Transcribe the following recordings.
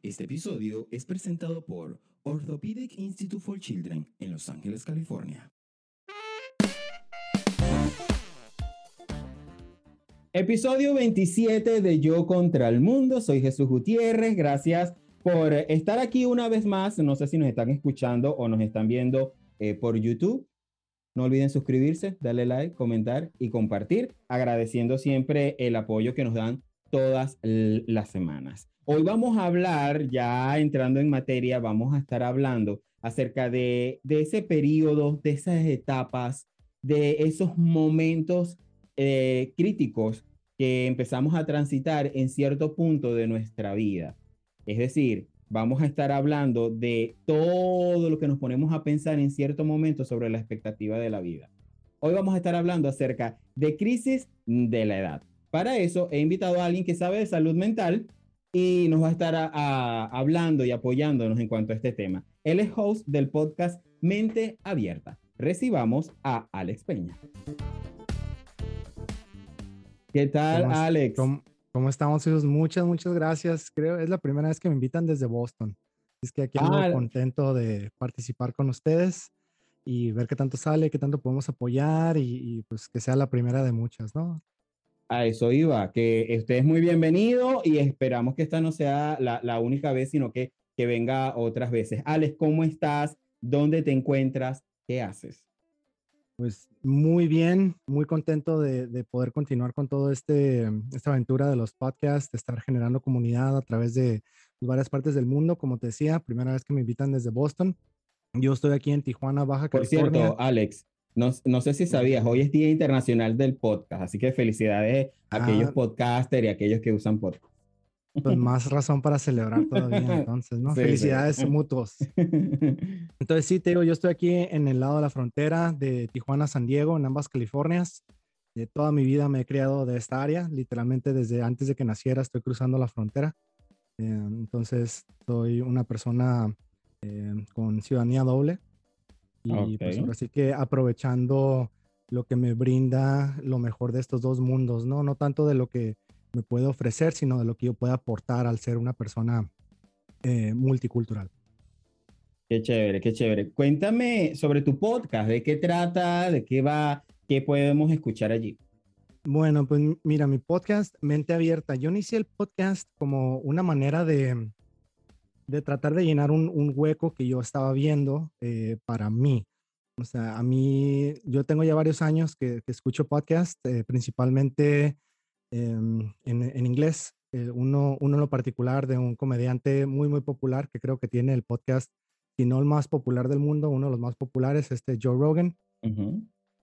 Este episodio es presentado por Orthopedic Institute for Children en Los Ángeles, California. Episodio 27 de Yo contra el Mundo. Soy Jesús Gutiérrez. Gracias por estar aquí una vez más. No sé si nos están escuchando o nos están viendo eh, por YouTube. No olviden suscribirse, darle like, comentar y compartir, agradeciendo siempre el apoyo que nos dan todas las semanas. Hoy vamos a hablar, ya entrando en materia, vamos a estar hablando acerca de, ese periodo, de esas etapas, de esos momentos eh, críticos que empezamos a transitar en cierto punto de nuestra vida. Es decir, vamos a estar hablando de todo lo que nos ponemos a pensar en cierto momento sobre la expectativa de la vida. Hoy vamos a estar hablando acerca de crisis de la edad. Para eso he invitado a alguien que sabe de salud mental y nos va a estar hablando y apoyándonos en cuanto a este tema. Él es host del podcast Mente Abierta. Recibamos a Alex Peña. ¿Qué tal, Alex? ¿Cómo, estamos, hijos? Muchas, muchas gracias. Creo es la primera vez que me invitan desde Boston. Es que aquí ando ah, contento de participar con ustedes y ver qué tanto sale, qué tanto podemos apoyar y, y pues que sea la primera de muchas, ¿no? A eso iba, que usted es muy bienvenido y esperamos que esta no sea la, la única vez, sino que, que venga otras veces. Alex, ¿cómo estás? ¿Dónde te encuentras? ¿Qué haces? Pues muy bien, muy contento de, de poder continuar con toda este, esta aventura de los podcasts, de estar generando comunidad a través de varias partes del mundo. Como te decía, primera vez que me invitan desde Boston. Yo estoy aquí en Tijuana, Baja California. Por cierto, Alex, no, sé si sabías, hoy es Día Internacional del Podcast, así que felicidades a aquellos ah. podcasters y a aquellos que usan podcast. Pues más razón para celebrar todavía, entonces, ¿no? felicidades mutuos. Entonces, sí, te digo, yo estoy aquí en el lado de la frontera de Tijuana, San Diego, en ambas Californias. De toda mi vida me he criado de esta área, literalmente desde antes de que naciera estoy cruzando la frontera. Eh, entonces, soy una persona eh, con ciudadanía doble. Y pues ahora sí que aprovechando lo que me brinda lo mejor de estos dos mundos, ¿no? No tanto de lo que me puede ofrecer, sino de lo que yo puedo aportar al ser una persona eh, multicultural. Qué chévere, qué chévere. Cuéntame sobre tu podcast, de qué trata, de qué va, qué podemos escuchar allí. Bueno, pues mira, mi podcast Mente Abierta, yo inicié el podcast como una manera de, de tratar de llenar un, un hueco que yo estaba viendo eh, para mí. O sea, a mí, yo tengo ya varios años que, escucho podcast, eh, principalmente em, en, en, inglés. Eh, uno, uno en lo particular de un comediante muy, muy popular que creo que tiene el podcast, si no el más popular del mundo, uno de los más populares, este Joe Rogan.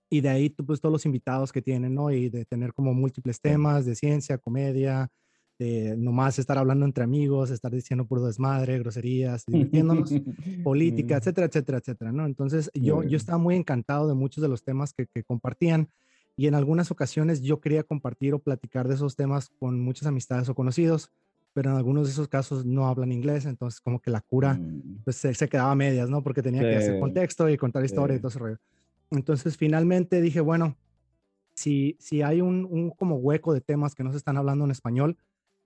Y de ahí, pues, todos los invitados que tienen, ¿no? Y de tener como múltiples temas de ciencia, comedia, de nomás estar hablando entre amigos, estar diciendo puro desmadre, groserías, divirtiéndonos, política, mm. etcétera, etcétera, etcétera, ¿no? Entonces yo, yo estaba muy encantado de muchos de los temas que, que, compartían y en algunas ocasiones yo quería compartir o platicar de esos temas con muchas amistades o conocidos, pero en algunos de esos casos no hablan inglés, entonces como que la cura mm. pues se, se, quedaba a medias, ¿no? Porque tenía que hacer contexto y contar historia y todo ese rollo. Entonces finalmente dije, bueno, si, si hay un, un como hueco de temas que no se están hablando en español,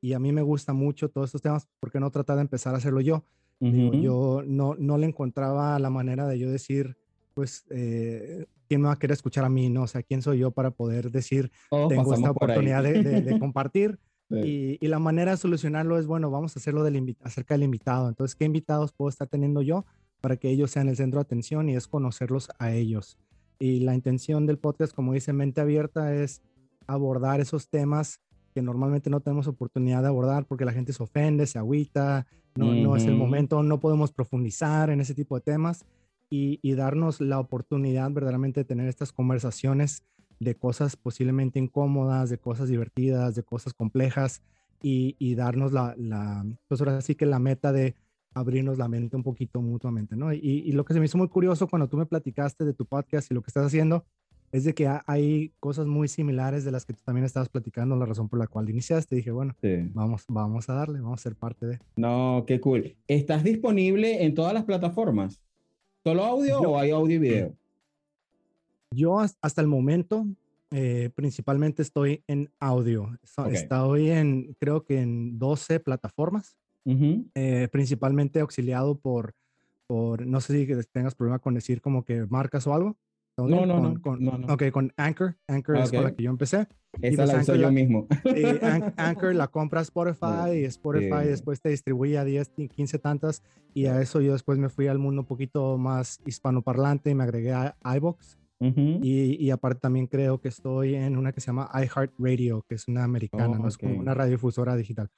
y a mí me gusta mucho todos estos temas, ¿por qué no tratar de empezar a hacerlo yo? yo no, no le encontraba la manera de yo decir, pues, eh, ¿quién me va a querer escuchar a mí? No, o sea, ¿quién soy yo para poder decir, tengo esta oportunidad de, compartir? Y, y, la manera de solucionarlo es, bueno, vamos a hacerlo del acerca del invitado. Entonces, ¿qué invitados puedo estar teniendo yo para que ellos sean el centro de atención y es conocerlos a ellos? Y la intención del podcast, como dice Mente Abierta, es abordar esos temas que normalmente no tenemos oportunidad de abordar porque la gente se ofende, se agüita, no, no es el momento, no podemos profundizar en ese tipo de temas y, y, darnos la oportunidad verdaderamente de tener estas conversaciones de cosas posiblemente incómodas, de cosas divertidas, de cosas complejas y, y darnos la, la, pues ahora sí que la meta de abrirnos la mente un poquito mutuamente, ¿no? Y, y lo que se me hizo muy curioso cuando tú me platicaste de tu podcast y lo que estás haciendo, es de que hay cosas muy similares de las que tú también estabas platicando, la razón por la cual iniciaste. Dije, bueno, vamos, vamos a darle, vamos a ser parte de. No, qué cool. ¿Estás disponible en todas las plataformas? ¿Solo audio o hay audio y video? Yo hasta el momento eh, principalmente estoy en audio. Estoy en, creo que en 12 plataformas. eh, principalmente auxiliado por, por, no sé si tengas problema con decir como que marcas o algo. No, no, no, con, no, Ok, con Anchor. Anchor es con la que yo empecé. Esa la uso yo mismo. Anchor la compra Spotify y Spotify después te distribuye a 10, 15 tantas y a eso yo después me fui al mundo un poquito más hispanoparlante y me agregué a iVoox. y, y, aparte también creo que estoy en una que se llama iHeartRadio, que es una americana, oh, no es como una radiodifusora digital.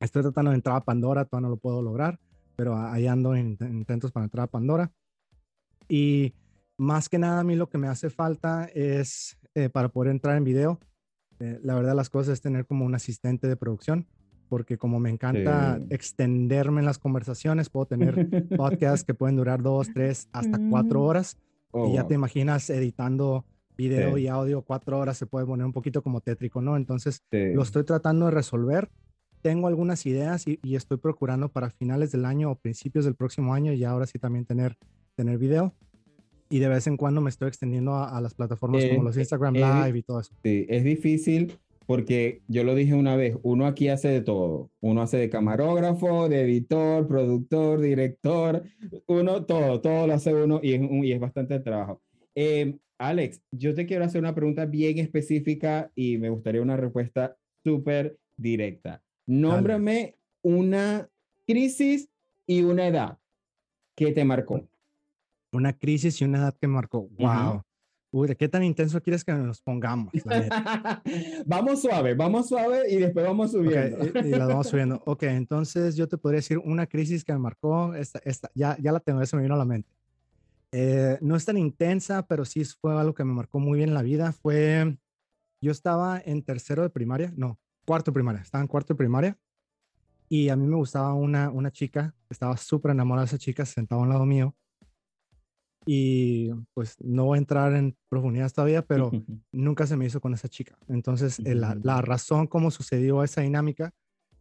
Estoy tratando de entrar a Pandora, todavía no lo puedo lograr, pero ahí ando en, intentos para entrar a Pandora. Y más que nada a mí lo que me hace falta es eh, para poder entrar en video, eh, la verdad las cosas es tener como un asistente de producción, porque como me encanta extenderme en las conversaciones, puedo tener podcasts que pueden durar dos, tres, hasta cuatro mm. horas. Oh, y ya te imaginas editando video y audio cuatro horas, se puede poner un poquito como tétrico, ¿no? Entonces lo estoy tratando de resolver. Tengo algunas ideas y, y, estoy procurando para finales del año o principios del próximo año y ahora sí también tener, tener video y de vez en cuando me estoy extendiendo a, las plataformas como los Instagram Live y todo eso. Sí, es difícil porque yo lo dije una vez, uno aquí hace de todo. Uno hace de camarógrafo, de editor, productor, director, uno, todo, todo lo hace uno y es, y es bastante trabajo. Eh, Alex, yo te quiero hacer una pregunta bien específica y me gustaría una respuesta súper directa. Nómbrame una crisis y una edad que te marcó una crisis y una edad que marcó. ¡Wow! Uy, ¿de qué tan intenso quieres que nos pongamos? vamos suave, vamos suave y después vamos subiendo. y, la vamos subiendo. Ok, entonces yo te podría decir una crisis que me marcó, esta, esta, ya, ya la tengo, eso me vino a la mente. Eh, no es tan intensa, pero sí fue algo que me marcó muy bien en la vida. Fue, yo estaba en tercero de primaria, no, cuarto de primaria, estaba en cuarto de primaria y a mí me gustaba una, una chica, estaba súper enamorada de esa chica, sentada a un lado mío y pues no voy a entrar en profundidad todavía, pero nunca se me hizo con esa chica. Entonces, eh, la, la, razón cómo sucedió esa dinámica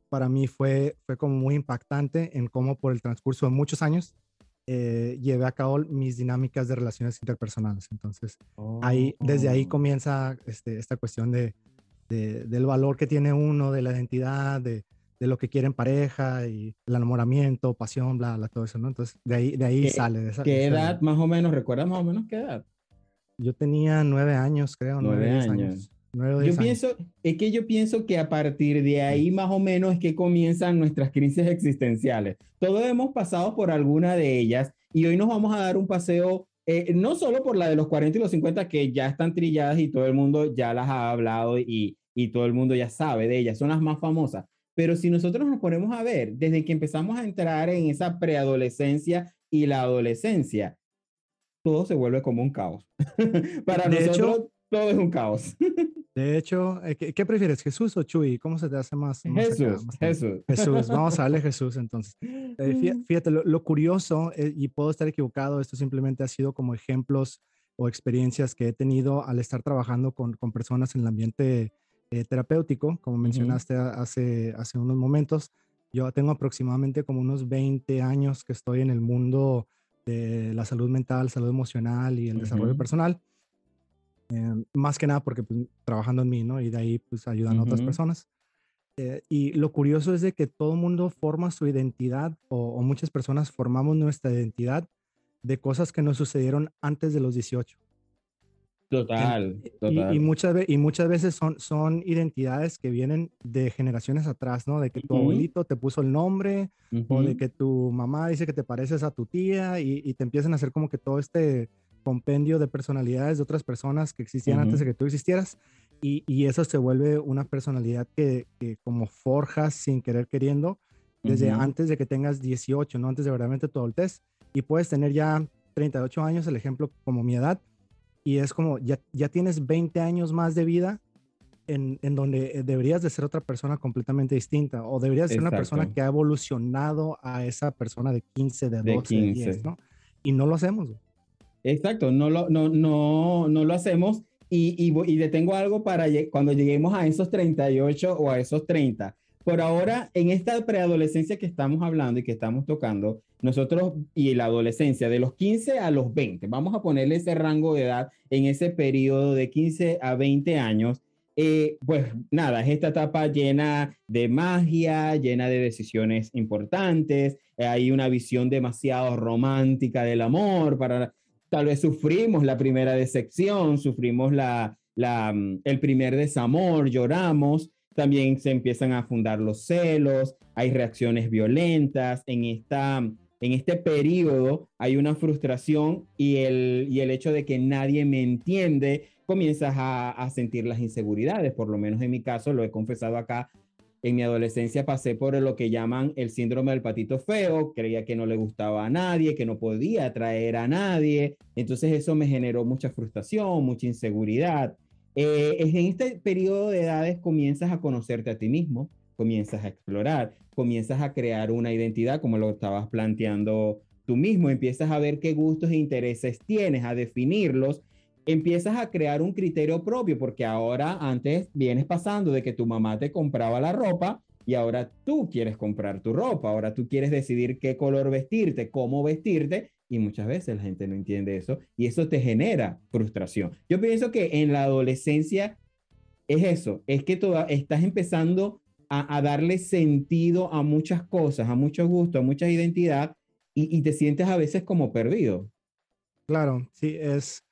para mí fue, fue como muy impactante en cómo por el transcurso de muchos años eh, llevé a cabo mis dinámicas de relaciones interpersonales. Entonces, ahí, desde ahí oh. comienza este, esta cuestión de, de, del valor que tiene uno, de la identidad, de, de lo que quieren pareja y el enamoramiento, pasión, bla, bla, todo eso, ¿no? Entonces, de ahí, de ahí sale. De esa, ¿Qué edad más o menos? ¿Recuerdas más o menos qué edad? Yo tenía nueve años, creo. Nueve, años. yo pienso, es que yo pienso que a partir de ahí más o menos es que comienzan nuestras crisis existenciales. Todos hemos pasado por alguna de ellas y hoy nos vamos a dar un paseo, eh, no solo por la de los 40 y los 50 que ya están trilladas y todo el mundo ya las ha hablado y, y todo el mundo ya sabe de ellas, son las más famosas, pero si nosotros nos ponemos a ver, desde que empezamos a entrar en esa preadolescencia y la adolescencia, todo se vuelve como un caos. Para nosotros, todo es un caos. de hecho, eh, ¿qué, prefieres, Jesús o Chuy? ¿Cómo se te hace más? Jesús, Jesús. Jesús, vamos a darle Jesús entonces. Eh, fíjate, lo, curioso, eh, y puedo estar equivocado, esto simplemente ha sido como ejemplos o experiencias que he tenido al estar trabajando con, con personas en el ambiente eh, terapéutico, como mencionaste hace, hace unos momentos. Yo tengo aproximadamente como unos 20 años que estoy en el mundo de la salud mental, salud emocional y el desarrollo personal. Eh, más que nada porque pues, trabajando en mí, ¿no? Y de ahí pues ayudando a otras personas. Eh, y lo curioso es de que todo mundo forma su identidad o, o, muchas personas formamos nuestra identidad de cosas que nos sucedieron antes de los 18. Total, Y, muchas, y muchas veces son, son identidades que vienen de generaciones atrás, ¿no? De que tu abuelito te puso el nombre o de que tu mamá dice que te pareces a tu tía y, te empiezan a hacer como que todo este compendio de personalidades de otras personas que existían antes de que tú existieras y, y, eso se vuelve una personalidad que, que como forjas sin querer queriendo desde antes de que tengas 18, ¿no? Antes de verdaderamente tu adultez y puedes tener ya 38 años, el ejemplo como mi edad, y es como, ya, ya tienes 20 años más de vida en, en, donde eh, deberías de ser otra persona completamente distinta o deberías ser una persona que ha evolucionado a esa persona de 15, de 12, de 10, ¿no? Y no lo hacemos. Exacto, no lo, no, no, no lo hacemos y, y, y detengo algo para cuando lleguemos a esos 38 o a esos 30 por ahora, en esta preadolescencia que estamos hablando y que estamos tocando, nosotros y la adolescencia, de los 15 a los 20, vamos a ponerle ese rango de edad en ese periodo de 15 a 20 años. eh, pues nada, es esta etapa llena de magia, llena de decisiones importantes, eh, hay una visión demasiado romántica del amor, para, tal vez sufrimos la primera decepción, sufrimos la, la, mm, el primer desamor, lloramos, también se empiezan a fundar los celos, hay reacciones violentas, en, esta, en este periodo hay una frustración y el, y el hecho de que nadie me entiende, comienzas a, sentir las inseguridades, por lo menos en mi caso, lo he confesado acá, en mi adolescencia pasé por lo que llaman el síndrome del patito feo, creía que no le gustaba a nadie, que no podía atraer a nadie, entonces eso me generó mucha frustración, mucha inseguridad. Eh, en este periodo de edades comienzas a conocerte a ti mismo, comienzas a explorar, comienzas a crear una identidad como lo estabas planteando tú mismo, empiezas a ver qué gustos e intereses tienes, a definirlos. Empiezas a crear un criterio propio, porque ahora antes vienes pasando de que tu mamá te compraba la ropa y ahora tú quieres comprar tu ropa, ahora tú quieres decidir qué color vestirte, cómo vestirte, y muchas veces la gente no entiende eso y eso te genera frustración. Yo pienso que en la adolescencia es eso, es que toda, estás empezando a, darle sentido a muchas cosas, a muchos gustos, a mucha identidad y, y te sientes a veces como perdido. Claro, sí, es,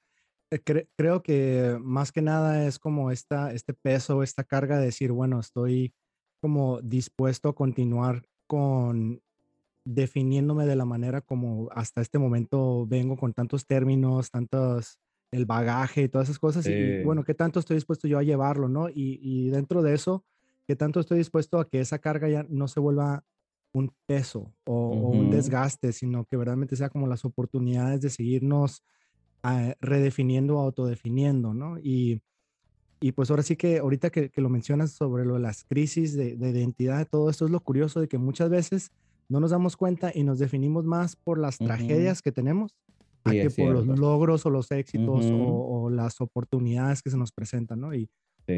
eh, creo que más que nada es como esta, este peso, esta carga de decir, bueno, estoy como dispuesto a continuar con definiéndome de la manera como hasta este momento vengo con tantos términos, tantos, el bagaje y todas esas cosas. Y, bueno, ¿qué tanto estoy dispuesto yo a llevarlo, no? Y, y, dentro de eso, ¿qué tanto estoy dispuesto a que esa carga ya no se vuelva un peso o, o un desgaste, sino que verdaderamente sea como las oportunidades de seguirnos Ah, redefiniendo, autodefiniendo, ¿no? Y, y, pues ahora sí que ahorita que, que, lo mencionas sobre lo de las crisis de, de, identidad, todo esto es lo curioso de que muchas veces no nos damos cuenta y nos definimos más por las tragedias que tenemos que por los logros o los éxitos o, o, las oportunidades que se nos presentan, ¿no? Y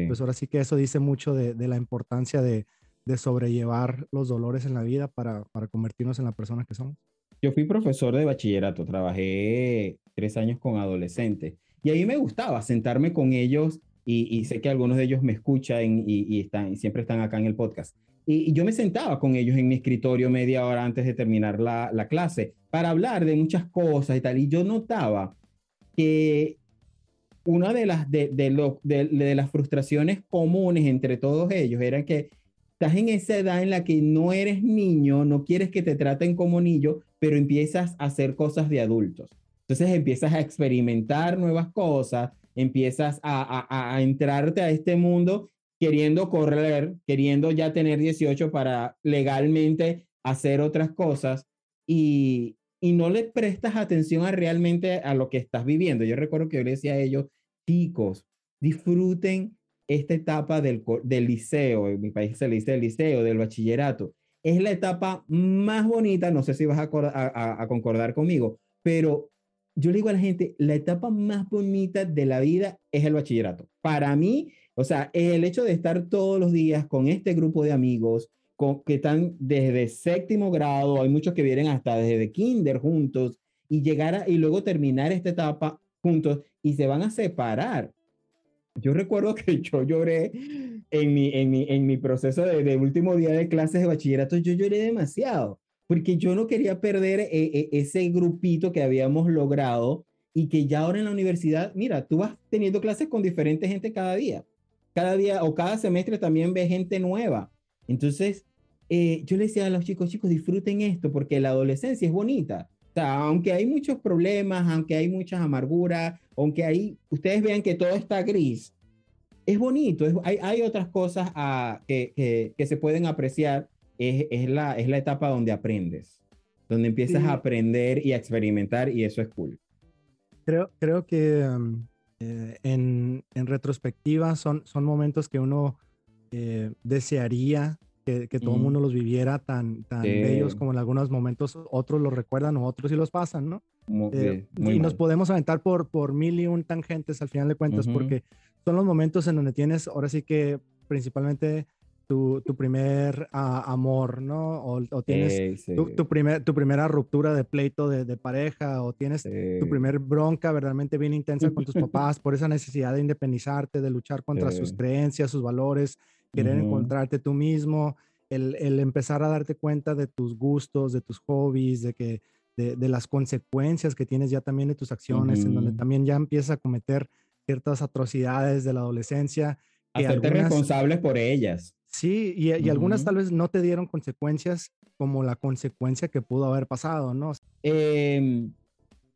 pues ahora sí que eso dice mucho de, de la importancia de, de, sobrellevar los dolores en la vida para, para convertirnos en la persona que somos. Yo fui profesor de bachillerato, trabajé tres años con adolescentes y ahí me gustaba sentarme con ellos y, sé que algunos de ellos me escuchan y, están, siempre están acá en el podcast. Y, yo me sentaba con ellos en mi escritorio media hora antes de terminar la, la clase para hablar de muchas cosas y tal. Y yo notaba que una de las, de, de, de, de las frustraciones comunes entre todos ellos era que estás en esa edad en la que no eres niño, no quieres que te traten como niño, pero empiezas a hacer cosas de adultos. Entonces empiezas a experimentar nuevas cosas, empiezas a, a, a entrarte a este mundo queriendo correr, queriendo ya tener 18 para legalmente hacer otras cosas y, y no le prestas atención a realmente a lo que estás viviendo. Yo recuerdo que yo le decía a ellos, chicos, disfruten esta etapa del, del liceo, en mi país se le dice el liceo, del bachillerato, es la etapa más bonita, no sé si vas a, a, concordar conmigo, pero yo le digo a la gente, la etapa más bonita de la vida es el bachillerato. Para mí, o sea, el hecho de estar todos los días con este grupo de amigos con, que están desde séptimo grado, hay muchos que vienen hasta desde kinder juntos y llegar a, y luego terminar esta etapa juntos y se van a separar. Yo recuerdo que yo lloré en mi, en mi, en mi proceso de, último día de clases de bachillerato, yo lloré demasiado, porque yo no quería perder eh, eh, ese grupito que habíamos logrado y que ya ahora en la universidad, mira, tú vas teniendo clases con diferente gente cada día. Cada día o cada semestre también ves gente nueva. Entonces, eh, yo le decía a los chicos, chicos, disfruten esto porque la adolescencia es bonita. O sea, aunque hay muchos problemas, aunque hay muchas amarguras, aunque ahí ustedes vean que todo está gris, es bonito, hay, hay, otras cosas a, ah, que, que, se pueden apreciar, es, es, la, es la etapa donde aprendes, donde empiezas a aprender y a experimentar y eso es cool. Creo, creo que um, eh, en, en, retrospectiva son, son momentos que uno eh, desearía que, que todo el mundo los viviera tan, tan bellos como en algunos momentos otros los recuerdan o otros sí los pasan, ¿no? Eh, y nos podemos aventar por, por mil y un tangentes al final de cuentas, porque son los momentos en donde tienes, ahora sí que principalmente tu, tu primer ah, amor, ¿no? O, tienes tu, primer, tu primera ruptura de pleito de, de pareja, o tienes tu primer bronca verdaderamente bien intensa con tus papás por esa necesidad de independizarte, de luchar contra sus creencias, sus valores, querer encontrarte tú mismo, el, el, empezar a darte cuenta de tus gustos, de tus hobbies, de que de, de las consecuencias que tienes ya también de tus acciones, en donde también ya empiezas a cometer ciertas atrocidades de la adolescencia. Hacerte responsables por ellas. Sí, y, algunas tal vez no te dieron consecuencias como la consecuencia que pudo haber pasado, ¿no? Em,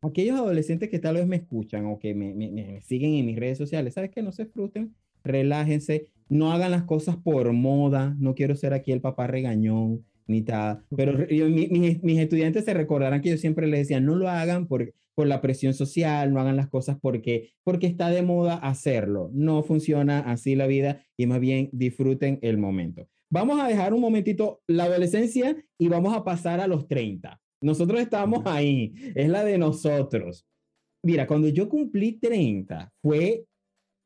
aquellos adolescentes que tal vez me escuchan o que me, me, siguen en mis redes sociales, ¿sabes qué? No se frustren, relájense, no hagan las cosas por moda, no quiero ser aquí el papá regañón, ni tal, pero mis estudiantes se recordarán que yo siempre les decía, no lo hagan por, por la presión social, no hagan las cosas porque, porque está de moda hacerlo. No funciona así la vida y más bien disfruten el momento. Vamos a dejar un momentito la adolescencia y vamos a pasar a los 30. Nosotros estamos ahí, es la de nosotros. Mira, cuando yo cumplí 30, fue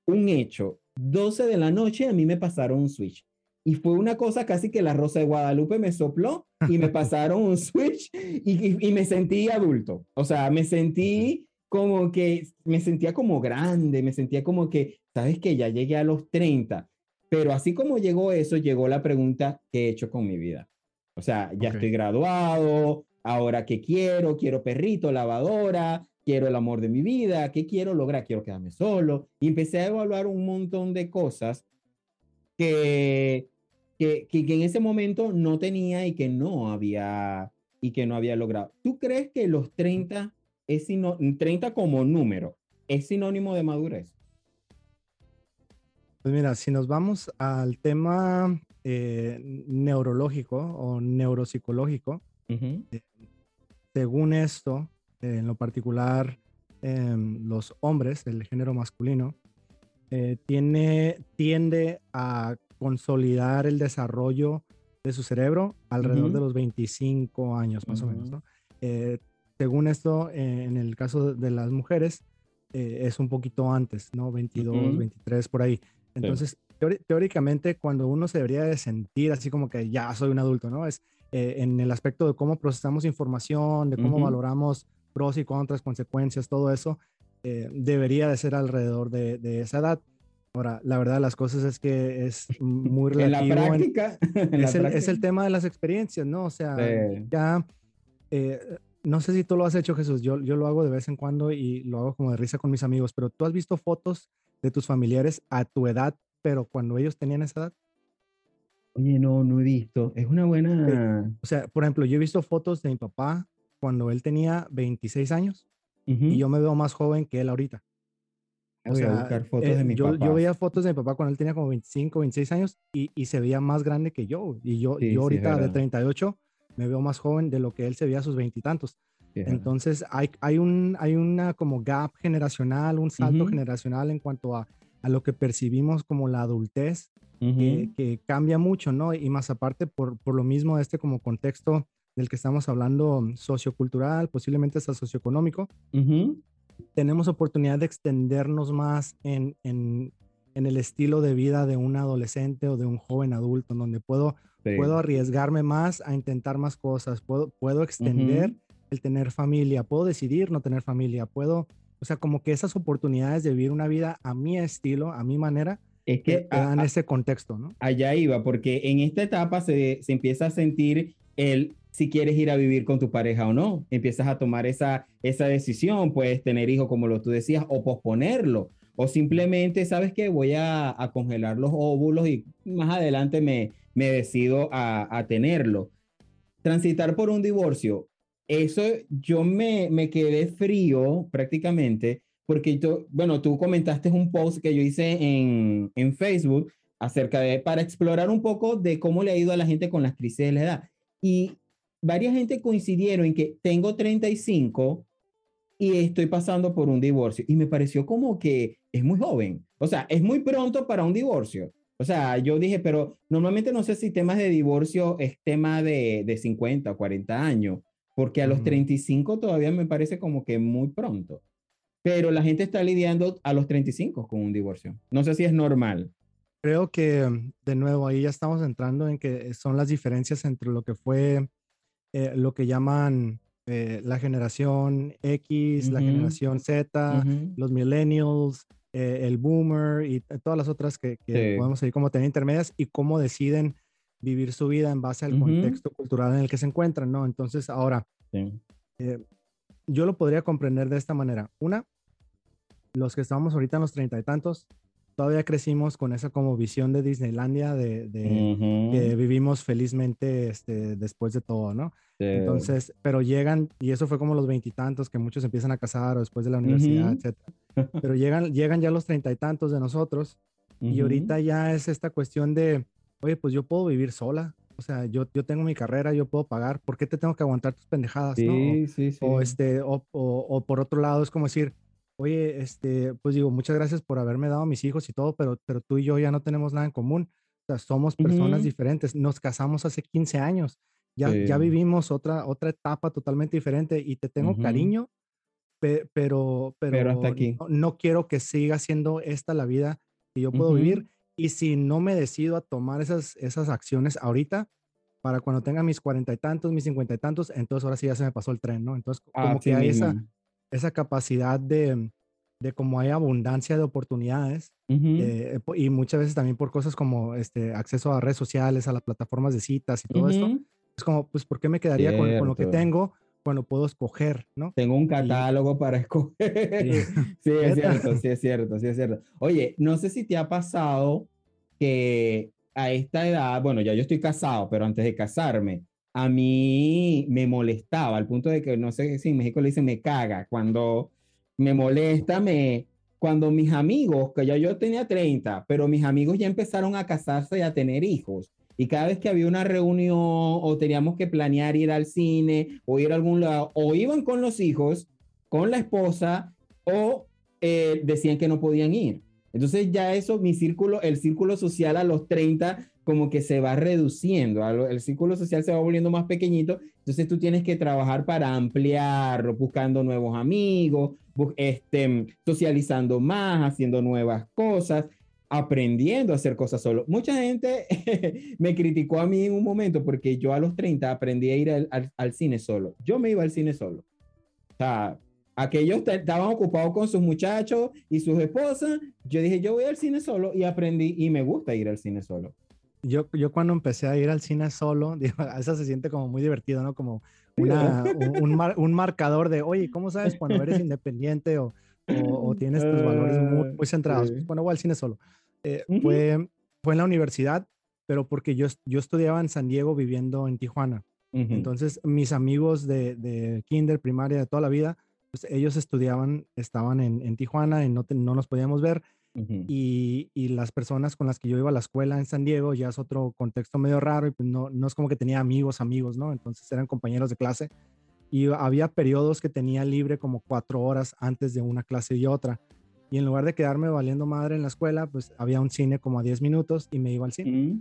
un hecho. 12 de la noche a mí me pasaron un switch. Y fue una cosa casi que la Rosa de Guadalupe me sopló y me pasaron un switch y, y, me sentí adulto. O sea, me sentí como que, me sentía como grande, me sentía como que, sabes que ya llegué a los 30. Pero así como llegó eso, llegó la pregunta, ¿qué he hecho con mi vida? O sea, ya estoy graduado, ahora qué quiero, quiero perrito, lavadora, quiero el amor de mi vida, qué quiero lograr, quiero quedarme solo. Y empecé a evaluar un montón de cosas que que, que, en ese momento no tenía y que no había y que no había logrado. ¿Tú crees que los 30 es 30 como número es sinónimo de madurez? Pues mira, si nos vamos al tema eh, neurológico o neuropsicológico, eh, según esto, en lo particular, em, los hombres, el género masculino, eh, tiene, tiende a consolidar el desarrollo de su cerebro alrededor de los 25 años más o menos. Eh, según esto, eh, en el caso de las mujeres, eh, es un poquito antes, ¿no? 22, 23, por ahí. Entonces, teóricamente, cuando uno se debería de sentir así como que ya soy un adulto, ¿no? Es en el aspecto de cómo procesamos información, de cómo valoramos pros y contras, consecuencias, todo eso, debería de ser alrededor de, de esa edad. Ahora, la verdad las cosas es que es muy relativo. en la práctica. es, el, tema de las experiencias, ¿no? O sea, ya, eh, no sé si tú lo has hecho, Jesús, yo, yo lo hago de vez en cuando y lo hago como de risa con mis amigos, pero tú has visto fotos de tus familiares a tu edad, pero cuando ellos tenían esa edad. Oye, no, no he visto. Es una buena... O sea, por ejemplo, yo he visto fotos de mi papá cuando él tenía 26 años y yo me veo más joven que él ahorita. O sea, buscar fotos eh, de mi yo, yo, veía fotos de mi papá cuando él tenía como 25, 26 años y, y se veía más grande que yo. Y yo, yo ahorita de 38 me veo más joven de lo que él se veía a sus veintitantos. Entonces hay, hay, un, hay una como gap generacional, un salto generacional en cuanto a, a, lo que percibimos como la adultez, que, que, cambia mucho, ¿no? Y más aparte por, por lo mismo este como contexto del que estamos hablando sociocultural, posiblemente hasta socioeconómico, tenemos oportunidad de extendernos más en, en, en, el estilo de vida de un adolescente o de un joven adulto, en donde puedo, puedo arriesgarme más a intentar más cosas, puedo, puedo extender el tener familia, puedo decidir no tener familia, puedo, o sea, como que esas oportunidades de vivir una vida a mi estilo, a mi manera, es que dan ese contexto, ¿no? Allá iba, porque en esta etapa se, se empieza a sentir el si quieres ir a vivir con tu pareja o no. Empiezas a tomar esa, esa decisión, puedes tener hijos como lo tú decías, o posponerlo, o simplemente, ¿sabes qué? Voy a, congelar los óvulos y más adelante me, me decido a, tenerlo. Transitar por un divorcio, eso yo me, me quedé frío prácticamente, porque bueno, tú comentaste un post que yo hice en, en Facebook acerca de, para explorar un poco de cómo le ha ido a la gente con las crisis de la edad. Y varias gente coincidieron en que tengo 35 y estoy pasando por un divorcio. Y me pareció como que es muy joven. O sea, es muy pronto para un divorcio. O sea, yo dije, pero normalmente no sé si temas de divorcio es tema de, de 50 o 40 años, porque a los 35 todavía me parece como que muy pronto. Pero la gente está lidiando a los 35 con un divorcio. No sé si es normal. Creo que mm, de nuevo ahí ya estamos entrando en que son las diferencias entre lo que fue eh, lo que llaman eh, la generación X, la generación Z, los millennials, eh, el boomer y todas las otras que, podemos seguir como tener intermedias y cómo deciden vivir su vida en base al contexto cultural en el que se encuentran, ¿no? Entonces, ahora, yo lo podría comprender de esta manera. Una, los que estamos ahorita en los treinta y tantos, todavía crecimos con esa como visión de Disneylandia, de, que vivimos felizmente este, después de todo, ¿no? Entonces, pero llegan, y eso fue como los veintitantos, que muchos empiezan a casar o después de la universidad, etc. Pero llegan, llegan ya los treinta y tantos de nosotros, y ahorita ya es esta cuestión de, oye, pues yo puedo vivir sola, o sea, yo, yo tengo mi carrera, yo puedo pagar, ¿por qué te tengo que aguantar tus pendejadas? Sí, ¿no? sí, sí. O, este, o, o, por otro lado, es como decir, oye, este, pues digo, muchas gracias por haberme dado a mis hijos y todo, pero, pero tú y yo ya no tenemos nada en común. O sea, somos personas diferentes. Nos casamos hace 15 años. Ya, ya vivimos otra, otra etapa totalmente diferente y te tengo cariño, pero, pero, hasta aquí. No, quiero que siga siendo esta la vida que yo puedo vivir. Y si no me decido a tomar esas, esas acciones ahorita, para cuando tenga mis cuarenta y tantos, mis cincuenta y tantos, entonces ahora sí ya se me pasó el tren, ¿no? Entonces, como que hay esa, esa capacidad de, de como hay abundancia de oportunidades eh, y muchas veces también por cosas como este acceso a redes sociales, a las plataformas de citas y todo esto. Es como, pues, ¿por qué me quedaría con, con, lo que tengo cuando puedo escoger, no? Tengo un catálogo para escoger. Sí. es cierto, sí es cierto, sí es cierto. Oye, no sé si te ha pasado que a esta edad, bueno, ya yo estoy casado, pero antes de casarme, a mí me molestaba, al punto de que, no sé si en México le dicen me caga, cuando me molesta, me, cuando mis amigos, que ya yo tenía 30, pero mis amigos ya empezaron a casarse y a tener hijos. Y cada vez que había una reunión o teníamos que planear ir al cine o ir a algún lado, o iban con los hijos, con la esposa, o eh, decían que no podían ir. Entonces ya eso, mi círculo, el círculo social a los 30 como que se va reduciendo, el círculo social se va volviendo más pequeñito, entonces tú tienes que trabajar para ampliarlo, buscando nuevos amigos, este, socializando más, haciendo nuevas cosas, aprendiendo a hacer cosas solo. Mucha gente me criticó a mí en un momento porque yo a los 30 aprendí a ir al, al cine solo. Yo me iba al cine solo. O sea, aquellos estaban ocupados con sus muchachos y sus esposas. Yo dije, yo voy al cine solo y aprendí y me gusta ir al cine solo. Yo, yo cuando empecé a ir al cine solo, digo, eso se siente como muy divertido, ¿no? Como una, un, un, marcador de, oye, ¿cómo sabes cuando eres independiente o, o, tienes tus valores muy, muy centrados? Bueno, voy al cine solo. Eh, fue, fue en la universidad, pero porque yo, yo estudiaba en San Diego viviendo en Tijuana. Entonces, mis amigos de, de, kinder, primaria, de toda la vida, pues ellos estudiaban, estaban en, en Tijuana y no, no nos podíamos ver y, y, las personas con las que yo iba a la escuela en San Diego ya es otro contexto medio raro y pues no, no es como que tenía amigos, amigos, ¿no? Entonces eran compañeros de clase y había periodos que tenía libre como cuatro horas antes de una clase y otra. Y en lugar de quedarme valiendo madre en la escuela, pues había un cine como a 10 minutos y me iba al cine.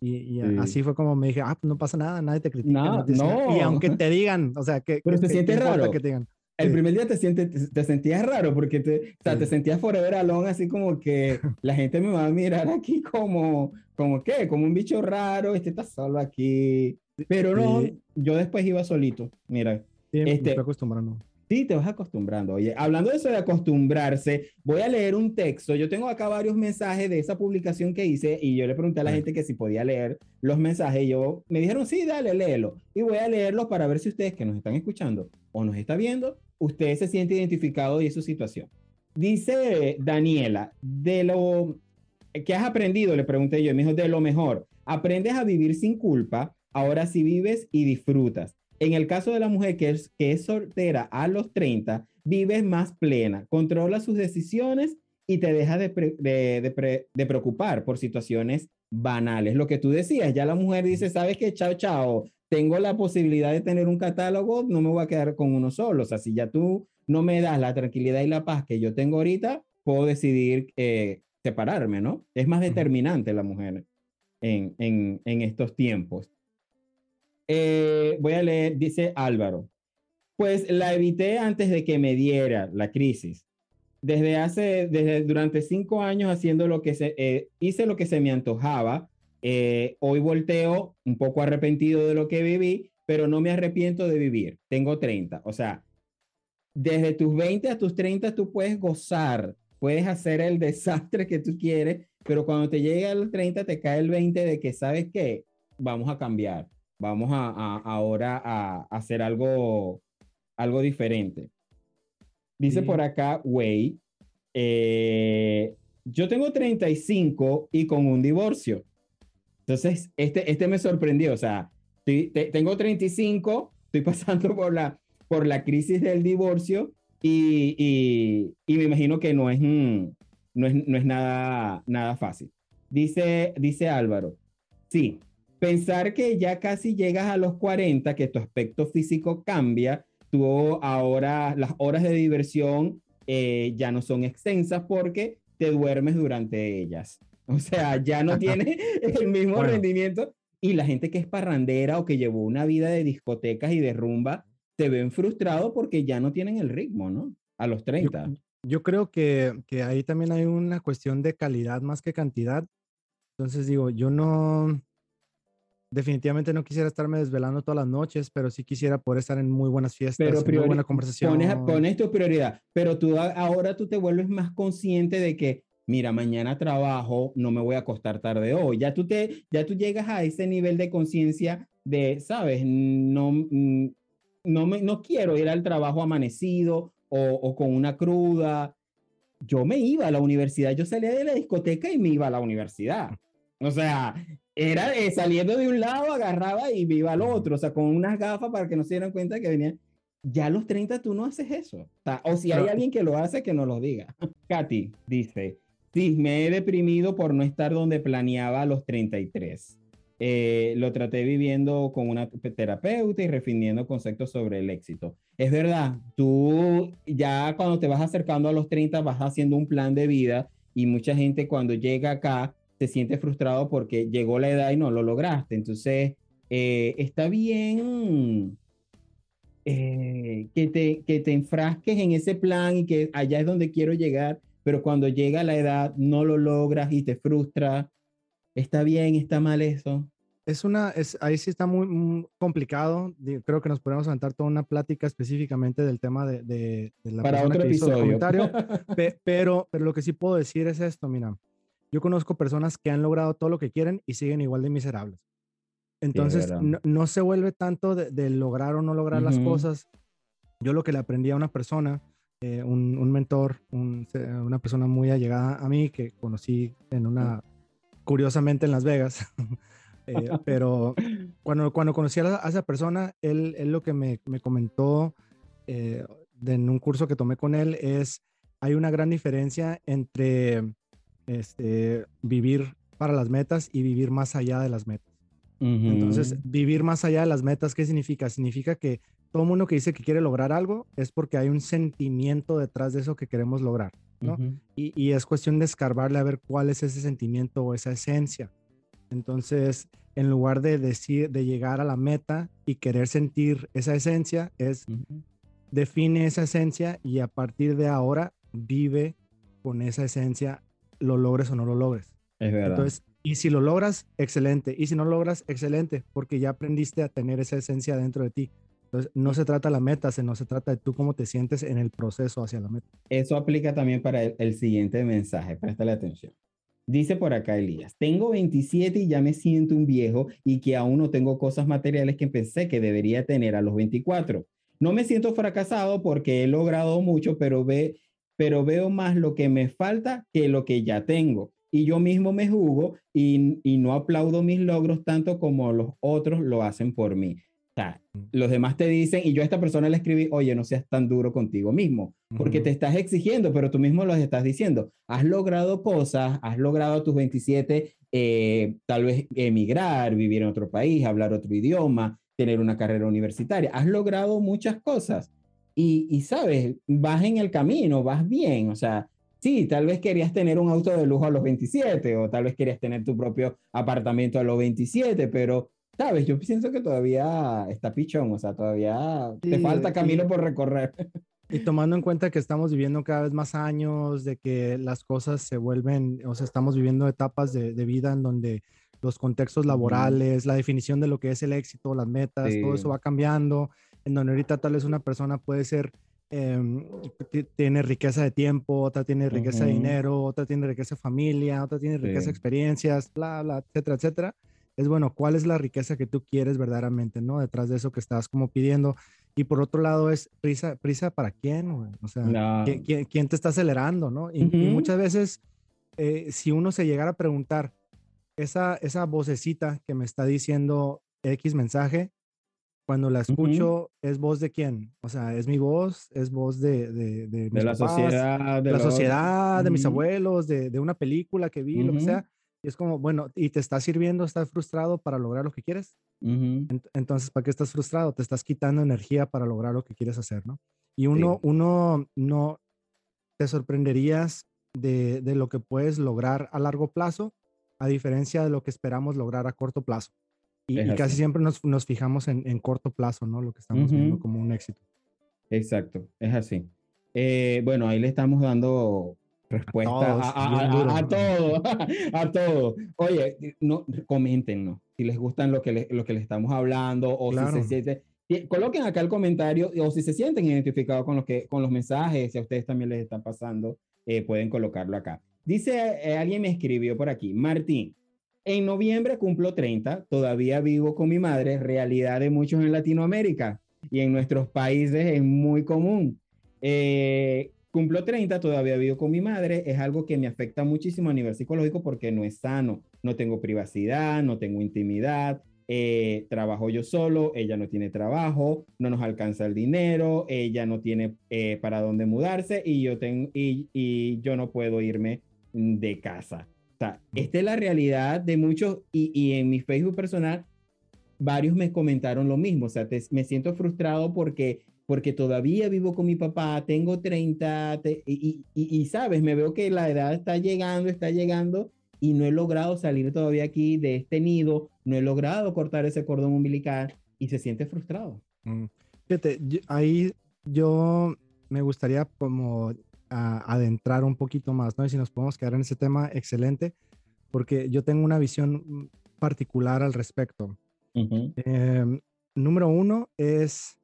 Y, así fue como me dije, ah, pues no pasa nada, nadie te critica. no, Y aunque te digan, o sea, que... Pero te sientes raro. Que te digan. El primer día te, sientes, te, sentías raro porque te, o sea, te sentías forever alone, así como que la gente me va a mirar aquí como, como qué, como un bicho raro, este está solo aquí. Pero no, yo después iba solito, mira. Sí, este, me estoy acostumbrando. Sí, te vas acostumbrando. Oye, hablando de eso de acostumbrarse, voy a leer un texto. Yo tengo acá varios mensajes de esa publicación que hice y yo le pregunté a la gente que si podía leer los mensajes. Y yo me dijeron, sí, dale, léelo. Y voy a leerlos para ver si ustedes que nos están escuchando o nos está viendo, usted se siente identificado de su situación. Dice Daniela, de lo que has aprendido, le pregunté yo, me dijo, de lo mejor, aprendes a vivir sin culpa, ahora sí vives y disfrutas. En el caso de la mujer que es, que es soltera a los 30, vives más plena, controla sus decisiones y te deja de, de, de, preocupar por situaciones banales. Lo que tú decías, ya la mujer dice, sabes que chao, chao, tengo la posibilidad de tener un catálogo, no me voy a quedar con uno solo. O sea, si ya tú no me das la tranquilidad y la paz que yo tengo ahorita, puedo decidir eh, separarme, ¿no? Es más determinante la mujer en, en, en estos tiempos. Eh, voy a leer, dice Álvaro. Pues la evité antes de que me diera la crisis. desde hace, desde durante cinco años haciendo lo que se, eh, hice lo que se me antojaba. Eh, hoy volteo un poco arrepentido de lo que viví, pero no me arrepiento de vivir. Tengo 30. O sea, desde tus 20 a tus 30 tú puedes gozar, puedes hacer el desastre que tú quieres, pero cuando te llega el 30 te cae el 20 de que sabes que vamos a cambiar, vamos a, ahora a, hacer algo, algo diferente. Dice por acá, Way, eh, yo tengo 35 y con un divorcio. Entonces, este, este me sorprendió, o sea, tengo 35, estoy pasando por la, por la crisis del divorcio y, y, y me imagino que no es, mm, no es, no es nada, nada fácil. Dice, dice Álvaro, sí, pensar que ya casi llegas a los 40, que tu aspecto físico cambia, tú ahora las horas de diversión eh, ya no son extensas porque te duermes durante ellas. O sea, ya no tiene el mismo rendimiento y la gente que es parrandera o que llevó una vida de discotecas y de rumba, te ven frustrado porque ya no tienen el ritmo, ¿no? A los 30. Yo, creo que, que ahí también hay una cuestión de calidad más que cantidad. Entonces digo, yo no, definitivamente no quisiera estarme desvelando todas las noches, pero sí quisiera poder estar en muy buenas fiestas, pero muy buena conversación. Pones, pones tu prioridad, pero tú ahora tú te vuelves más consciente de que mira, mañana trabajo, no me voy a acostar tarde hoy. Ya tú, te, ya tú llegas a ese nivel de conciencia de, sabes, no, mm, no, me, no quiero ir al trabajo amanecido o, o, con una cruda. Yo me iba a la universidad, yo salía de la discoteca y me iba a la universidad. O sea, era eh, saliendo de un lado, agarraba y iba al otro, o sea, con unas gafas para que no se dieran cuenta que venía. Ya a los 30 tú no haces eso. O, si hay alguien que lo hace, que no lo diga. Katy dice, Sí, me he deprimido por no estar donde planeaba a los 33. Eh, lo traté viviendo con una terapeuta y refiriendo conceptos sobre el éxito. Es verdad, tú ya cuando te vas acercando a los 30 vas haciendo un plan de vida y mucha gente cuando llega acá se siente frustrado porque llegó la edad y no lo lograste. Entonces, eh, está bien eh, que, te, que te enfrasques en ese plan y que allá es donde quiero llegar pero cuando llega la edad no lo logras y te frustra. ¿Está bien? ¿Está mal eso? Es una, es, ahí sí está muy, mm, complicado. Creo que nos podemos aventar toda una plática específicamente del tema de, de, la Para otro episodio. pero, pero lo que sí puedo decir es esto, mira. Yo conozco personas que han logrado todo lo que quieren y siguen igual de miserables. Entonces, no, se vuelve tanto de, lograr o no lograr las cosas. Yo lo que le aprendí a una persona eh, un, mentor, una persona muy allegada a mí que conocí en una, curiosamente en Las Vegas. Eh, pero cuando, cuando conocí a, esa persona, él, él, lo que me, me comentó eh, en un curso que tomé con él es, hay una gran diferencia entre este, vivir para las metas y vivir más allá de las metas. Entonces, vivir más allá de las metas, ¿qué significa? Significa que todo mundo que dice que quiere lograr algo es porque hay un sentimiento detrás de eso que queremos lograr, ¿no? y, es cuestión de escarbarle a ver cuál es ese sentimiento o esa esencia. Entonces, en lugar de decir, de llegar a la meta y querer sentir esa esencia, es define esa esencia y a partir de ahora vive con esa esencia, lo logres o no lo logres. Es verdad. Entonces, y si lo logras, excelente. Y si no logras, excelente, porque ya aprendiste a tener esa esencia dentro de ti. Entonces, no se trata de la meta, sino se trata de tú cómo te sientes en el proceso hacia la meta. Eso aplica también para el, siguiente mensaje, préstale atención. Dice por acá Elías, tengo 27 y ya me siento un viejo y que aún no tengo cosas materiales que pensé que debería tener a los 24. No me siento fracasado porque he logrado mucho, pero, ve, pero veo más lo que me falta que lo que ya tengo. Y yo mismo me juzgo y, y no aplaudo mis logros tanto como los otros lo hacen por mí los demás te dicen, y yo a esta persona le escribí, oye, no seas tan duro contigo mismo, porque te estás exigiendo, pero tú mismo lo estás diciendo. Has logrado cosas, has logrado a tus 27, eh, tal vez emigrar, vivir en otro país, hablar otro idioma, tener una carrera universitaria. Has logrado muchas cosas. Y, y sabes, vas en el camino, vas bien, o sea, sí, tal vez querías tener un auto de lujo a los 27 o tal vez querías tener tu propio apartamento a los 27, pero sabes, yo pienso que todavía está pichón, o sea, todavía te falta camino por recorrer. Y tomando en cuenta que estamos viviendo cada vez más años, de que las cosas se vuelven, o sea, estamos viviendo etapas de, vida en donde los contextos laborales, la definición de lo que es el éxito, las metas, todo eso va cambiando, en donde ahorita tal vez una persona puede ser, em, tiene riqueza de tiempo, otra tiene riqueza de dinero, otra tiene riqueza de familia, otra tiene riqueza de experiencias, bla, bla, etcétera, etcétera es bueno, ¿cuál es la riqueza que tú quieres verdaderamente, no? Detrás de eso que estás como pidiendo. Y por otro lado es prisa, prisa para quién, O sea, ¿quién, te está acelerando, no? Y, muchas veces, eh, si uno se llegara a preguntar, esa, esa vocecita que me está diciendo X mensaje, cuando la escucho, ¿es voz de quién? O sea, ¿es mi voz? ¿Es voz de, de, de, la sociedad? De la sociedad, de mis abuelos, de, una película que vi, lo que sea y es como, bueno, ¿y te está sirviendo estar frustrado para lograr lo que quieres? Entonces, ¿para qué estás frustrado? Te estás quitando energía para lograr lo que quieres hacer, ¿no? Y uno, uno no te sorprenderías de, de, lo que puedes lograr a largo plazo, a diferencia de lo que esperamos lograr a corto plazo. Y, casi siempre nos, nos fijamos en, en, corto plazo, ¿no? Lo que estamos viendo como un éxito. Exacto, es así. Eh, bueno, ahí le estamos dando respuesta a, todo, a todo. Oye, no, coméntenos si les gustan lo que, le, lo que les estamos hablando o si se sienten, coloquen acá el comentario o si se sienten identificados con, lo que, con los mensajes, si a ustedes también les están pasando, eh, pueden colocarlo acá. Dice, eh, alguien me escribió por aquí, Martín, en noviembre cumplo 30, todavía vivo con mi madre, realidad de muchos en Latinoamérica y en nuestros países es muy común. Eh, Cumplo 30, todavía vivo con mi madre, es algo que me afecta muchísimo a nivel psicológico porque no es sano, no tengo privacidad, no tengo intimidad, eh, trabajo yo solo, ella no tiene trabajo, no nos alcanza el dinero, ella no tiene eh, para dónde mudarse y yo, tengo, y, y, yo no puedo irme de casa. Sea, esta es la realidad de muchos y, y en mi Facebook personal varios me comentaron lo mismo, o sea, me siento frustrado porque porque todavía vivo con mi papá, tengo 30 y, y, sabes, me veo que la edad está llegando, está llegando y no he logrado salir todavía aquí de este nido, no he logrado cortar ese cordón umbilical y se siente frustrado. Mm. Fíjate, ahí yo me gustaría como adentrar un poquito más, ¿no? Y si nos podemos quedar en ese tema, excelente, porque yo tengo una visión particular al respecto. Em, número uno es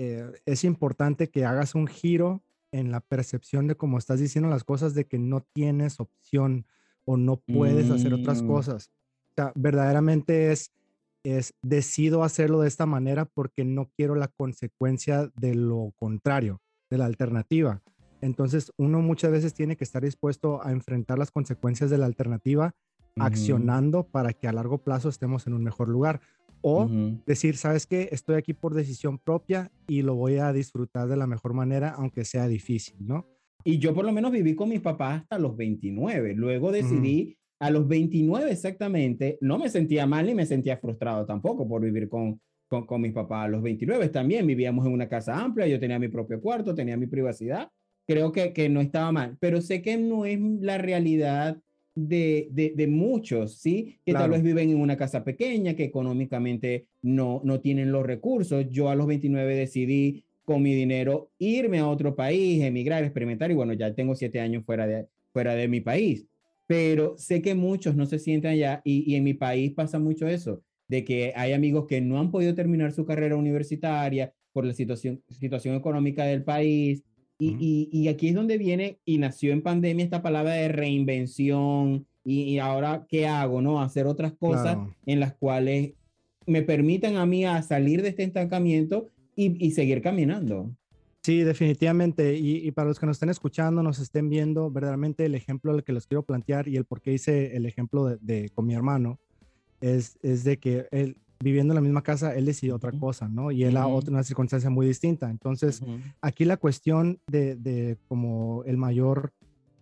eh, es importante que hagas un giro en la percepción de cómo estás diciendo las cosas, de que no tienes opción o no puedes hacer otras mm. cosas. O sea, verdaderamente es, es, decido hacerlo de esta manera porque no quiero la consecuencia de lo contrario, de la alternativa. Entonces, uno muchas veces tiene que estar dispuesto a enfrentar las consecuencias de la alternativa, accionando para que a largo plazo estemos en un mejor lugar. O decir, ¿sabes qué? Estoy aquí por decisión propia y lo voy a disfrutar de la mejor manera, aunque sea difícil, ¿no? Y yo por lo menos viví con mis papás hasta los 29. Luego decidí a los 29 exactamente, no me sentía mal ni me sentía frustrado tampoco por vivir con, con, con mis papás. A los 29 también vivíamos en una casa amplia, yo tenía mi propio cuarto, tenía mi privacidad. Creo que, que no estaba mal, pero sé que no es la realidad de, de, muchos, ¿sí? Que tal vez viven en una casa pequeña, que económicamente no, no tienen los recursos. Yo a los 29 decidí con mi dinero irme a otro país, emigrar, experimentar, y bueno, ya tengo siete años fuera de, fuera de mi país. Pero sé que muchos no se sienten allá y, y en mi país pasa mucho eso, de que hay amigos que no han podido terminar su carrera universitaria por la situación, situación económica del país, y, y, aquí es donde viene y nació en pandemia esta palabra de reinvención y, ahora qué hago, ¿no? Hacer otras cosas en las cuales me permitan a mí a salir de este estancamiento y, seguir caminando. Sí, definitivamente. Y, para los que nos estén escuchando, nos estén viendo, verdaderamente el ejemplo al que les quiero plantear y el por qué hice el ejemplo de, de con mi hermano es, es de que él, viviendo en la misma casa, él decidió otra cosa, ¿no? Y él a otra una circunstancia muy distinta. Entonces, aquí la cuestión de, de, como el mayor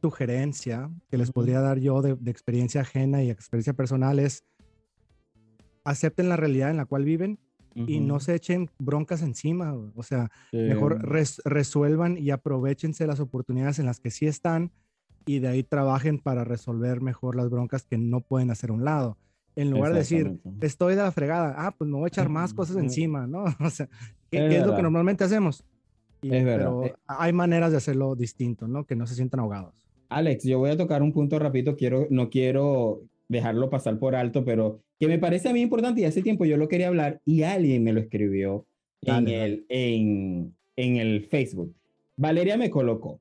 sugerencia que les podría dar yo de, experiencia ajena y experiencia personal es acepten la realidad en la cual viven y no se echen broncas encima, o sea, mejor resuelvan y aprovechense las oportunidades en las que sí están y de ahí trabajen para resolver mejor las broncas que no pueden hacer a un lado en lugar de decir, estoy de la fregada, ah, pues me voy a echar más cosas encima, ¿no? O sea, ¿qué, es, lo que normalmente hacemos? es verdad. Pero eh. hay maneras de hacerlo distinto, ¿no? Que no se sientan ahogados. Alex, yo voy a tocar un punto rapidito, quiero, no quiero dejarlo pasar por alto, pero que me parece a mí importante y hace tiempo yo lo quería hablar y alguien me lo escribió en, el, en, en el Facebook. Valeria me colocó.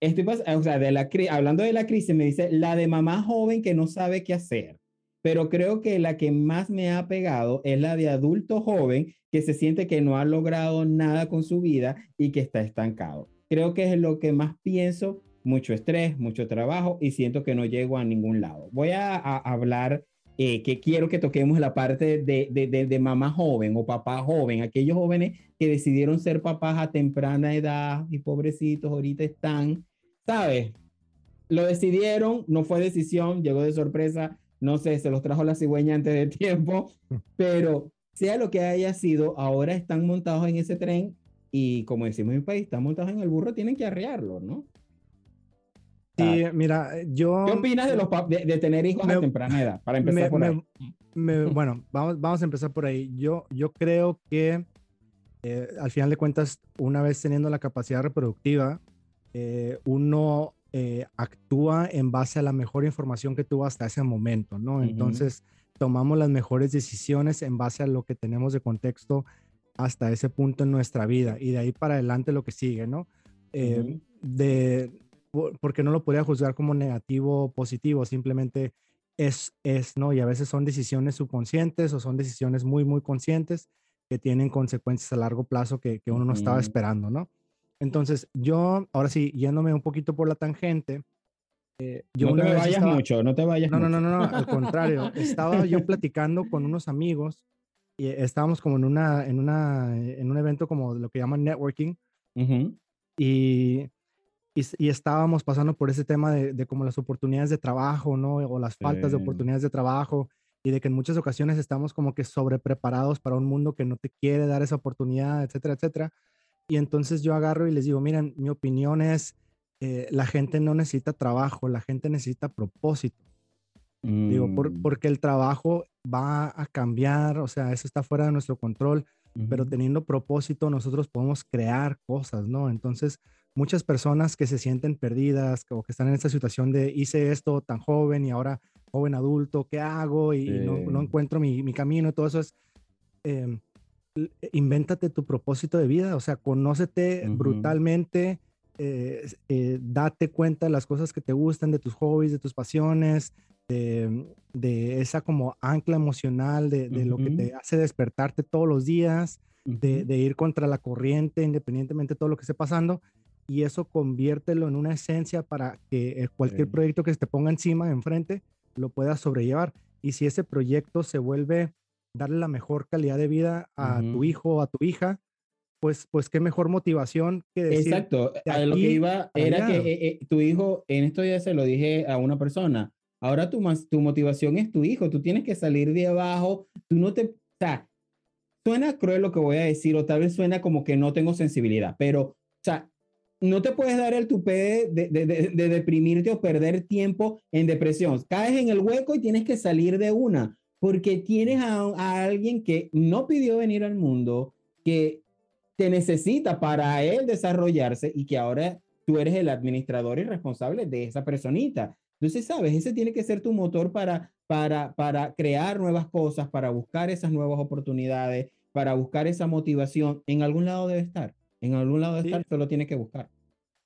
Estoy o sea, de la, hablando de la crisis, me dice, la de mamá joven que no sabe qué hacer. Pero creo que la que más me ha pegado es la de adulto joven que se siente que no ha logrado nada con su vida y que está estancado. Creo que es lo que más pienso, mucho estrés, mucho trabajo y siento que no llego a ningún lado. Voy a, hablar eh, que quiero que toquemos la parte de, de, de, mamá joven o papá joven, aquellos jóvenes que decidieron ser papás a temprana edad y pobrecitos ahorita están, ¿sabes? Lo decidieron, no fue decisión, llegó de sorpresa, no sé, se los trajo la cigüeña antes de tiempo, pero sea lo que haya sido, ahora están montados en ese tren y como decimos en mi país, están montados en el burro, tienen que arrearlo, ¿no? Sí, mira, yo... ¿Qué opinas de, los de, tener hijos a temprana edad? Para empezar por ahí. bueno, vamos, vamos a empezar por ahí. Yo, yo creo que eh, al final de cuentas, una vez teniendo la capacidad reproductiva, eh, uno eh, actúa en base a la mejor información que tuvo hasta ese momento, ¿no? Entonces, tomamos las mejores decisiones en base a lo que tenemos de contexto hasta ese punto en nuestra vida y de ahí para adelante lo que sigue, ¿no? de, porque no lo podría juzgar como negativo o positivo, simplemente es, es, ¿no? Y a veces son decisiones subconscientes o son decisiones muy, muy conscientes que tienen consecuencias a largo plazo que, que uno no estaba esperando, ¿no? Entonces, yo, ahora sí, yéndome un poquito por la tangente, eh, yo no te vayas mucho, no te vayas no, mucho. No, no, no, al contrario, estaba yo platicando con unos amigos y estábamos como en una, en una, en un evento como lo que llaman networking y, y, estábamos pasando por ese tema de, de, como las oportunidades de trabajo, ¿no? O las faltas de oportunidades de trabajo y de que en muchas ocasiones estamos como que sobrepreparados para un mundo que no te quiere dar esa oportunidad, etcétera, etcétera. Y entonces yo agarro y les digo, miren, mi opinión es, eh, la gente no necesita trabajo, la gente necesita propósito. Digo, mm. porque el trabajo va a cambiar, o sea, eso está fuera de nuestro control, pero teniendo propósito nosotros podemos crear cosas, ¿no? Entonces, muchas personas que se sienten perdidas o que están en esta situación de hice esto tan joven y ahora joven adulto, ¿qué hago? Y, no, no, encuentro mi, mi, camino, todo eso es, eh, invéntate tu propósito de vida, o sea, conócete brutalmente, eh, eh, date cuenta de las cosas que te gustan, de tus hobbies, de tus pasiones, de, de esa como ancla emocional, de, de lo que te hace despertarte todos los días, de, de, ir contra la corriente, independientemente de todo lo que esté pasando, y eso conviértelo en una esencia para que cualquier proyecto que se te ponga encima, enfrente, lo puedas sobrellevar. Y si ese proyecto se vuelve darle la mejor calidad de vida a tu hijo o a tu hija, pues, pues qué mejor motivación que decir. Exacto, a lo que iba era que eh, eh, tu hijo, en esto ya se lo dije a una persona, ahora tu, tu motivación es tu hijo, tú tienes que salir de abajo, tú no te, o sea, suena cruel lo que voy a decir o tal vez suena como que no tengo sensibilidad, pero, o sea, no te puedes dar el tupé de, de, de, deprimirte o perder tiempo en depresión. Caes en el hueco y tienes que salir de una, porque tienes a, alguien que no pidió venir al mundo, que te necesita para él desarrollarse y que ahora tú eres el administrador y responsable de esa personita. Entonces, sabes, ese tiene que ser tu motor para, para, para crear nuevas cosas, para buscar esas nuevas oportunidades, para buscar esa motivación. En algún lado debe estar. En algún lado de estar, solo tiene que buscar.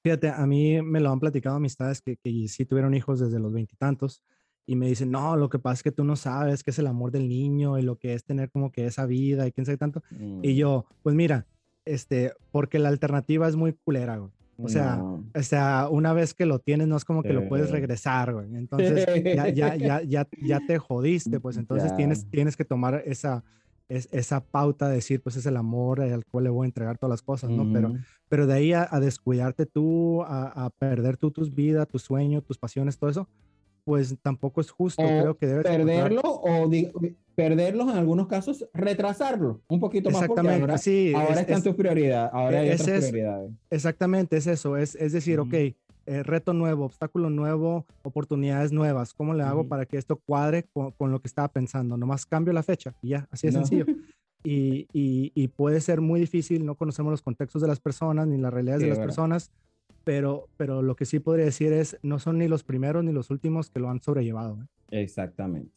Fíjate, a mí me lo han platicado amistades que, que sí tuvieron hijos desde los veintitantos y, me dicen, no, lo que pasa es que tú no sabes qué es el amor del niño y lo que es tener como que esa vida y quién sabe tanto. Y mm. yo, pues mira, este, porque la alternativa es muy culera, güey. O sea, o sea, una vez que lo tienes, no es como que lo puedes regresar, güey. Entonces, ya, ya, ya, ya, ya te jodiste, pues entonces tienes, tienes que tomar esa, es, esa pauta de decir, pues es el amor al cual le voy a entregar todas las cosas, ¿no? Pero, pero de ahí a, descuidarte tú, a, perder tú tus vidas, tu sueño, tus pasiones, todo eso, pues tampoco es justo. creo que debes perderlo o perderlos en algunos casos, retrasarlo un poquito más. Exactamente, ahora, sí. Ahora es, tu prioridad, ahora hay otras prioridades. Exactamente, es eso, es, es decir, ok eh, reto nuevo, obstáculo nuevo, oportunidades nuevas. ¿Cómo le hago para que esto cuadre con, lo que estaba pensando? Nomás cambio la fecha y ya, así de sencillo. y, y, puede ser muy difícil, no conocemos los contextos de las personas ni las realidades de las personas, pero, pero lo que sí podría decir es, no son ni los primeros ni los últimos que lo han sobrellevado. ¿eh? Exactamente.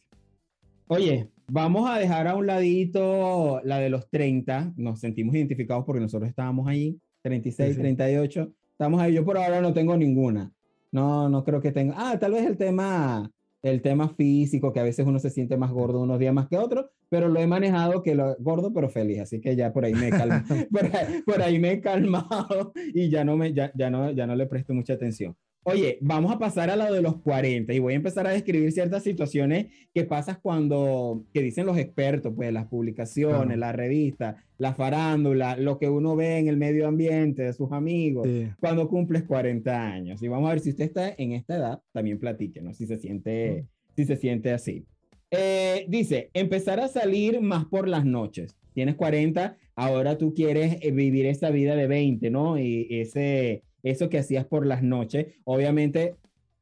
Oye, vamos a dejar a un ladito la de los 30, nos sentimos identificados porque nosotros estábamos ahí, 36, 38, estamos ahí, yo por ahora no tengo ninguna. No, no creo que tenga. Ah, tal vez el tema el tema físico, que a veces uno se siente más gordo unos días más que otros, pero lo he manejado que lo gordo pero feliz, así que ya por ahí me he calmado, por, ahí, me he calmado y ya no, me, ya, ya, no, ya no le presto mucha atención. Oye, vamos a pasar a lo de los 40 y voy a empezar a describir ciertas situaciones que pasas cuando, que dicen los expertos, pues las publicaciones, la revista, la farándula, lo que uno ve en el medio ambiente de sus amigos, cuando cumples 40 años. Y vamos a ver si usted está en esta edad, también platíquenos si se siente, si se siente así. Eh, dice, empezar a salir más por las noches. Tienes 40, ahora tú quieres eh, vivir esa vida de 20, ¿no? Y ese eso que hacías por las noches, obviamente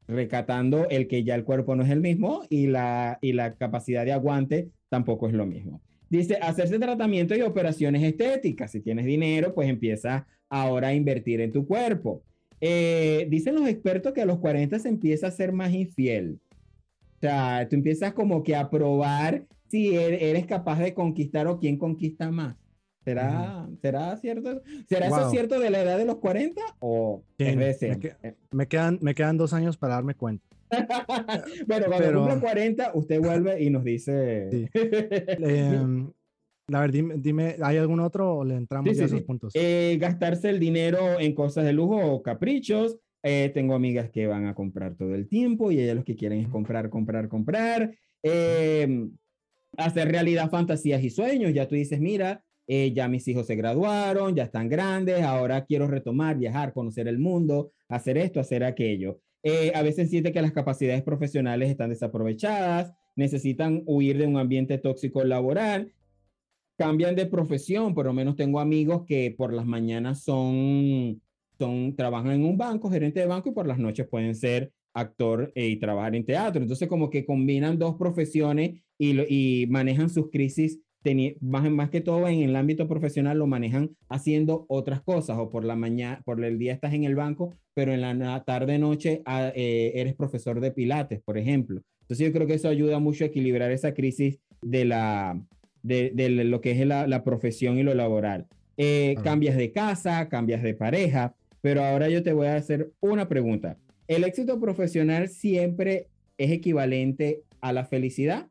recatando el que ya el cuerpo no es el mismo y la, y la capacidad de aguante tampoco es lo mismo. Dice, hacerse tratamiento y operaciones estéticas. Si tienes dinero, pues empieza ahora a invertir en tu cuerpo. Eh, dicen los expertos que a los 40 se empieza a ser más infiel. O sea, tú empiezas como que a probar si er-, eres capaz de conquistar o quién conquista más. ¿Será, ¿será cierto? ¿Será eso cierto de la edad de los 40 o me, me, quedan, me quedan dos años para darme cuenta. bueno, cuando Pero... cumpla 40, usted vuelve y nos dice. Em, a ver, dime, dime, ¿hay algún otro o le entramos a esos puntos? Eh, gastarse el dinero en cosas de lujo o caprichos. Eh, tengo amigas que van a comprar todo el tiempo y ellas lo que quieren es comprar, comprar, comprar. Em, hacer realidad fantasías y sueños. Ya tú dices, mira, eh, ya mis hijos se graduaron, ya están grandes, ahora quiero retomar, viajar, conocer el mundo, hacer esto, hacer aquello. Eh, a veces siente que las capacidades profesionales están desaprovechadas, necesitan huir de un ambiente tóxico laboral, cambian de profesión, por lo menos tengo amigos que por las mañanas son, son trabajan en un banco, gerente de banco, y por las noches pueden ser actor eh, y trabajar en teatro. Entonces como que combinan dos profesiones y, y manejan sus crisis más, más que todo en el ámbito profesional lo manejan haciendo otras cosas o por la mañana, por el día estás en el banco, pero en la tarde noche ah, eh, eres profesor de pilates, por ejemplo. Entonces yo creo que eso ayuda mucho a equilibrar esa crisis de, la, de, de lo que es la, la, profesión y lo laboral. Eh, cambias de casa, cambias de pareja, pero ahora yo te voy a hacer una pregunta. ¿El éxito profesional siempre es equivalente a la felicidad?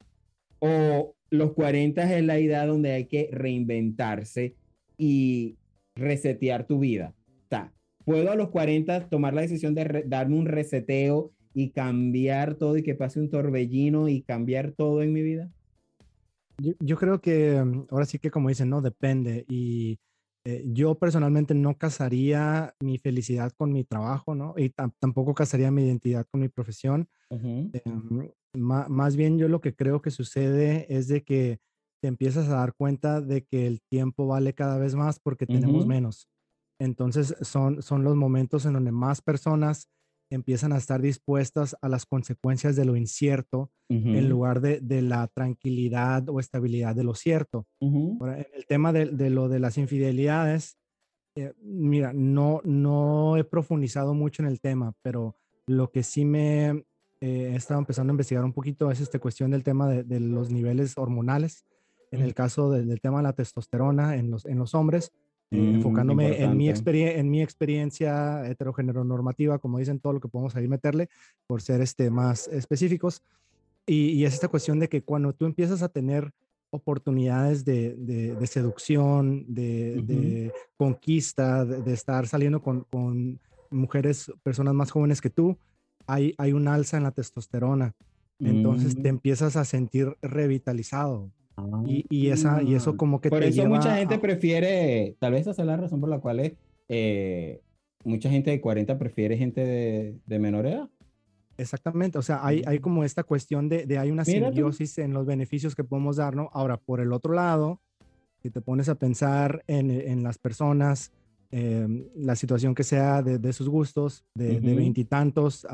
¿O los 40 es la edad donde hay que reinventarse y resetear tu vida. O puedo a los 40 tomar la decisión de darme un reseteo y cambiar todo y que pase un torbellino y cambiar todo en mi vida. Yo, creo que mm, ahora sí que como dicen, no depende. Y eh, yo personalmente no casaría mi felicidad con mi trabajo, ¿no? Y tampoco casaría mi identidad con mi profesión más bien yo lo que creo que sucede es de que te empiezas a dar cuenta de que el tiempo vale cada vez más porque tenemos menos. Entonces son, son los momentos en donde más personas empiezan a estar dispuestas a las consecuencias de lo incierto en lugar de, de, la tranquilidad o estabilidad de lo cierto. en el tema de, de, lo de las infidelidades, eh, mira, no, no he profundizado mucho en el tema, pero lo que sí me, eh, he estado empezando a investigar un poquito es esta cuestión del tema de, los niveles hormonales, en el caso del tema de la testosterona en los, en los hombres, mm, enfocándome en mi, en mi experiencia heterogénero normativa, como dicen, todo lo que podemos ahí meterle, por ser este, más específicos. Y, es esta cuestión de que cuando tú empiezas a tener oportunidades de, de, seducción, de, conquista, de, estar saliendo con, con mujeres, personas más jóvenes que tú, hay, hay un alza en la testosterona. Entonces te mm. empiezas a sentir revitalizado. Y, y, esa, y eso ah. como que por eso mucha gente prefiere, tal vez esa es la razón por la cual eh, mucha gente de 40 prefiere gente de, de, menor edad. Exactamente, o sea, hay, hay como esta cuestión de, de hay una simbiosis en los beneficios que podemos dar, ¿no? Ahora, por el otro lado, si te pones a pensar en, en las personas Em, la situación que sea de, sus gustos, de veintitantos,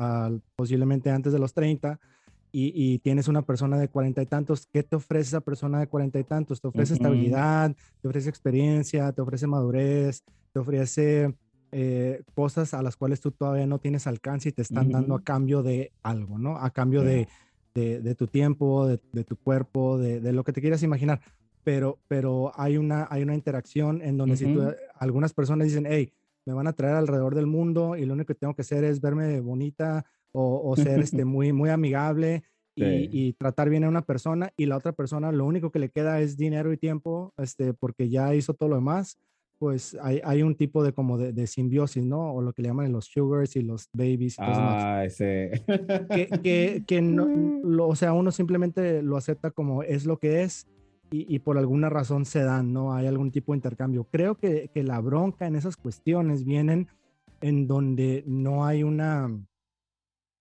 posiblemente antes de los 30, y, tienes una persona de cuarenta y tantos, ¿qué te ofrece esa persona de cuarenta y tantos? Te ofrece estabilidad, te ofrece experiencia, te ofrece madurez, te ofrece eh, cosas a las cuales tú todavía no tienes alcance y te están dando a cambio de algo, ¿no? A cambio de, de, tu tiempo, de, tu cuerpo, de, lo que te quieras imaginar. Pero, pero hay, una, hay una interacción en donde si tú, algunas personas dicen, hey, me van a traer alrededor del mundo y lo único que tengo que hacer es verme bonita o, ser este, muy, muy amigable y, tratar bien a una persona y la otra persona lo único que le queda es dinero y tiempo este, porque ya hizo todo lo demás, pues hay, hay un tipo de como de, simbiosis, ¿no? O lo que le llaman los sugars y los babies. Y ah, ese. Que, que, que no, lo, o sea, uno simplemente lo acepta como es lo que es y, y, por alguna razón se dan, ¿no? Hay algún tipo de intercambio. Creo que, que la bronca en esas cuestiones vienen en donde no hay una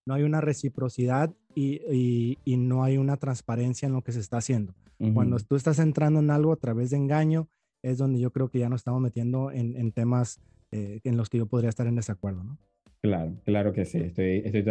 no hay una reciprocidad y, y, no hay una transparencia en lo que se está haciendo. Cuando tú estás entrando en algo a través de engaño, es donde yo creo que ya nos estamos metiendo en, en temas eh, en los que yo podría estar en desacuerdo, ¿no? Claro, claro que sí. Estoy, estoy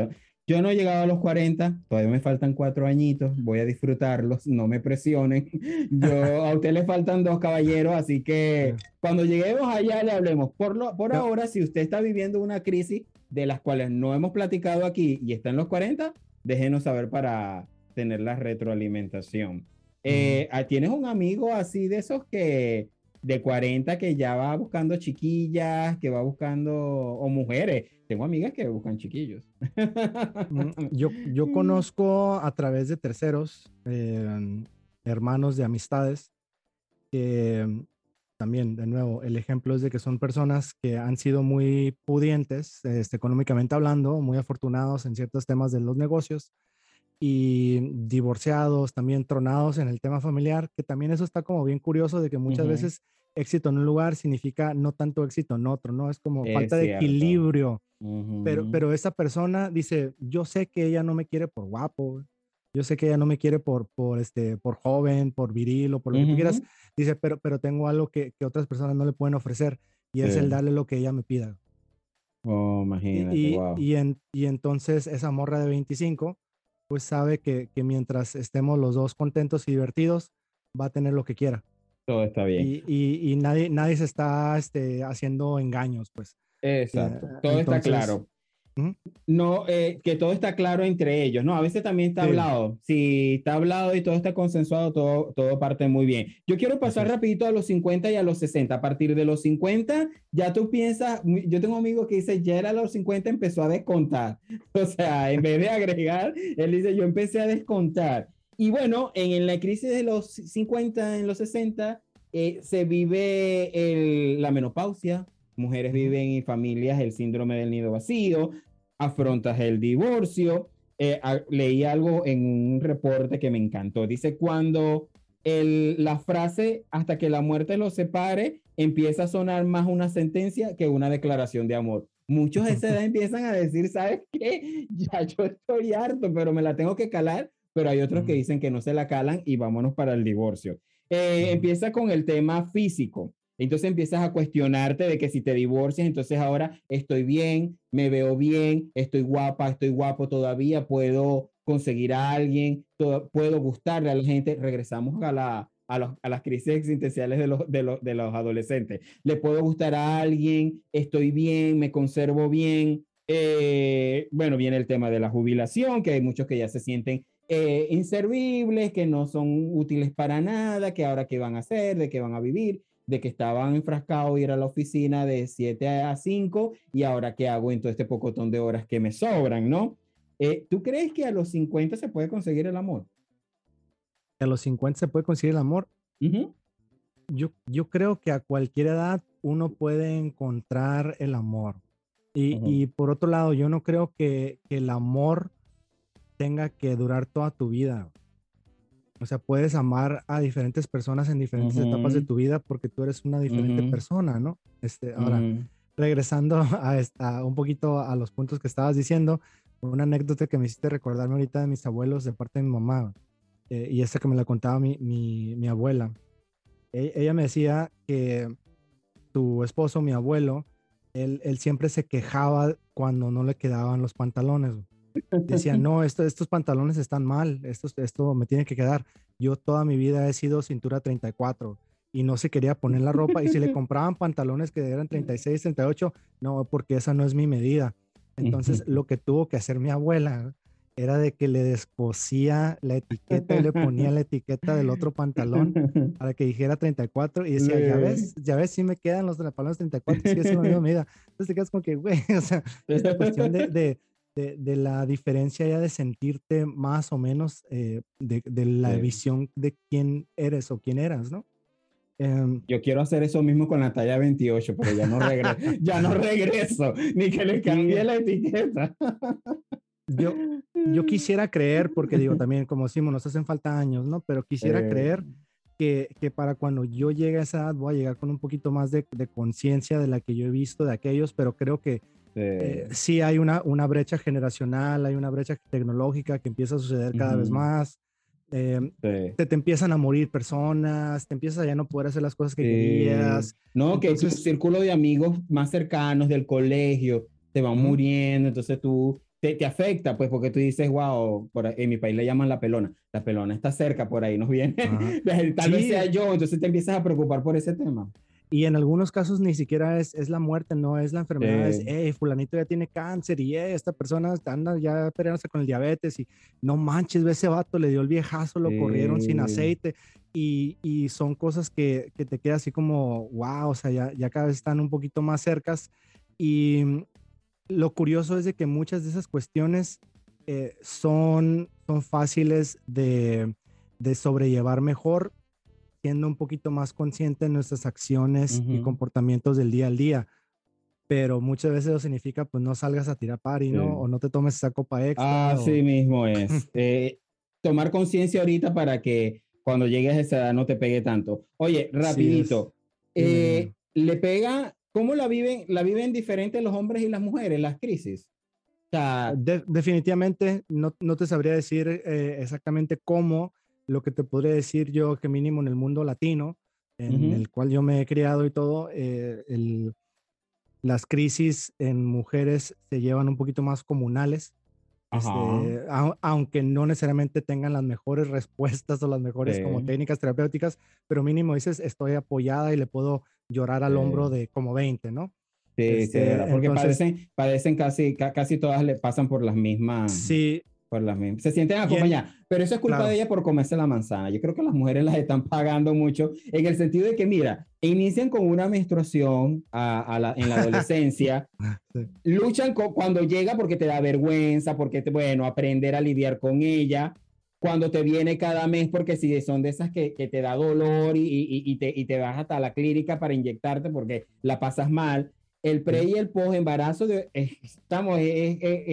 Yo no he llegado a los 40, todavía me faltan cuatro añitos, voy a disfrutarlos, no me presionen. Yo, a usted le faltan dos caballeros, así que cuando lleguemos allá le hablemos. Por, lo, por ahora, si usted está viviendo una crisis, de las cuales no hemos platicado aquí y está en los 40, déjenos saber para tener la retroalimentación. Eh, ah, ¿Tienes un amigo así de esos que de 40 que ya va buscando chiquillas, que va buscando, o mujeres? Tengo amigas que buscan chiquillos. Mm, yo, yo conozco a través de terceros, eh, hermanos de amistades, que también, de nuevo, el ejemplo es de que son personas que han sido muy pudientes, este, económicamente hablando, muy afortunados en ciertos temas de los negocios y divorciados, también tronados en el tema familiar, que también eso está como bien curioso de que muchas veces éxito en un lugar significa no tanto éxito en otro, ¿no? Es como falta de equilibrio. pero, pero esa persona dice, yo sé que ella no me quiere por guapo, yo sé que ella no me quiere por, por, este, por joven, por viril o por lo que tú quieras. Dice, pero, pero tengo algo que, que, otras personas no le pueden ofrecer y es el darle lo que ella me pida. Oh, imagínate, y, wow. y, en, y, entonces esa morra de 25, pues sabe que, que, mientras estemos los dos contentos y divertidos, va a tener lo que quiera. Todo está bien. Y, y nadie, nadie se está este, haciendo engaños, pues. Exacto. Eh, Todo está claro. No, eh, que todo está claro entre ellos, ¿no? A veces también está hablado. Si está hablado y todo está consensuado, todo, todo parte muy bien. Yo quiero pasar rapidito a los 50 y a los 60. A partir de los 50, ya tú piensas, yo tengo un amigo que dice, ya era a los 50 empezó a descontar. O sea, en vez de agregar, él dice, yo empecé a descontar. Y bueno, en, la crisis de los 50, en los 60, eh, se vive el, la menopausia, mujeres viven en familias el síndrome del nido vacío, afrontas el divorcio. Eh, leí algo en un reporte que me encantó. Dice, cuando el, la frase hasta que la muerte los separe empieza a sonar más una sentencia que una declaración de amor. Muchos de esa edad empiezan a decir, ¿sabes qué? Ya yo estoy harto, pero me la tengo que calar. Pero hay otros que dicen que no se la calan y vámonos para el divorcio. Eh, empieza con el tema físico. Entonces empiezas a cuestionarte de que si te divorcias, entonces ahora estoy bien, me veo bien, estoy guapa, estoy guapo todavía, puedo conseguir a alguien, puedo gustarle a la gente. Regresamos a, la, a, las crisis existenciales de los, de, los, de los adolescentes. Le puedo gustar a alguien, estoy bien, me conservo bien. Eh, bueno, viene el tema de la jubilación, que hay muchos que ya se sienten eh, inservibles, que no son útiles para nada, que ahora qué van a hacer, de qué van a vivir de que estaban enfrascados ir a la oficina de 7 a 5 y ahora qué hago en todo este pocotón de horas que me sobran, ¿no? Eh, ¿Tú crees que a los 50 se puede conseguir el amor? A los 50 se puede conseguir el amor. yo, yo creo que a cualquier edad uno puede encontrar el amor. Y, y por otro lado, yo no creo que, que el amor tenga que durar toda tu vida. O sea, puedes amar a diferentes personas en diferentes etapas de tu vida porque tú eres una diferente persona, ¿no? Este, ahora, regresando a, un poquito a los puntos que estabas diciendo, una anécdota que me hiciste recordarme ahorita de mis abuelos de parte de mi mamá, eh, y esta que me la contaba mi, mi, abuela. E, ella me decía que tu esposo, mi abuelo, él, él, siempre se quejaba cuando no le quedaban los pantalones. Decía, no, esto, estos pantalones están mal, esto, esto me tiene que quedar. Yo toda mi vida he sido cintura 34 y no se quería poner la ropa y si le compraban pantalones que eran 36, 38, no, porque esa no es mi medida. Entonces, lo que tuvo que hacer mi abuela era de que le descosía la etiqueta y le ponía la etiqueta del otro pantalón para que dijera 34 y decía, ya ves, ya ves, si me quedan los pantalones 34, si es la misma medida. Entonces te quedas como que, güey, o sea, esta cuestión de, de, de, la diferencia ya de sentirte más o menos eh, de, de, la visión de quién eres o quién eras, ¿no? Em, yo quiero hacer eso mismo con la talla 28, pero ya no, regreso, ya no regreso, ni que le cambie la etiqueta. Yo, yo quisiera creer, porque digo también, como decimos, nos hacen falta años, ¿no? Pero quisiera creer que, que, para cuando yo llegue a esa edad voy a llegar con un poquito más de, de conciencia de la que yo he visto de aquellos, pero creo que eh, sí hay una, una brecha generacional, hay una brecha tecnológica que empieza a suceder cada vez más. Eh, te, te, empiezan a morir personas, te empiezas a ya no poder hacer las cosas que querías. No, que tu círculo de amigos más cercanos del colegio te van muriendo, entonces tú te, te, afecta, pues, porque tú dices, wow, por en mi país le llaman la pelona. La pelona está cerca, por ahí nos viene. Tal vez sea yo, entonces te empiezas a preocupar por ese tema. Y en algunos casos ni siquiera es, es la muerte, no es la enfermedad, es, hey, fulanito ya tiene cáncer y esta persona anda ya peleándose con el diabetes y no manches, ve ese vato, le dio el viejazo, lo corrieron sin aceite y, y son cosas que, que, te queda así como, wow, o sea, ya, ya cada vez están un poquito más cercas y lo curioso es de que muchas de esas cuestiones eh, son, son fáciles de, de sobrellevar mejor siendo un poquito más consciente de nuestras acciones y comportamientos del día al día. Pero muchas veces eso significa, pues no salgas a tirar pari, ¿no? O no te tomes esa copa extra. Así mismo es. Eh, tomar conciencia ahorita para que cuando llegues a esa edad no te pegue tanto. Oye, rapidito. Eh, ¿Le pega? ¿Cómo la viven? ¿La viven diferente los hombres y las mujeres, las crisis? definitivamente no, no, te sabría decir eh, exactamente cómo, lo que te podría decir yo que mínimo en el mundo latino, en el cual yo me he criado y todo, eh, el, las crisis en mujeres se llevan un poquito más comunales. Este, aunque no necesariamente tengan las mejores respuestas o las mejores como técnicas terapéuticas, pero mínimo dices, estoy apoyada y le puedo llorar al hombro de como 20, ¿no? Sí, este, porque padecen, padecen casi, casi todas le pasan por las mismas. Sí, se sienten acompañadas, pero eso es culpa de ella por comerse la manzana. Yo creo que las mujeres las están pagando mucho en el sentido de que, mira, inician con una menstruación a, la, en la adolescencia, luchan cuando llega porque te da vergüenza, porque, te, bueno, aprender a lidiar con ella, cuando te viene cada mes, porque si son de esas que, que te da dolor y, y, y, te, y te vas hasta la clínica para inyectarte porque la pasas mal el pre y el post embarazo de, estamos,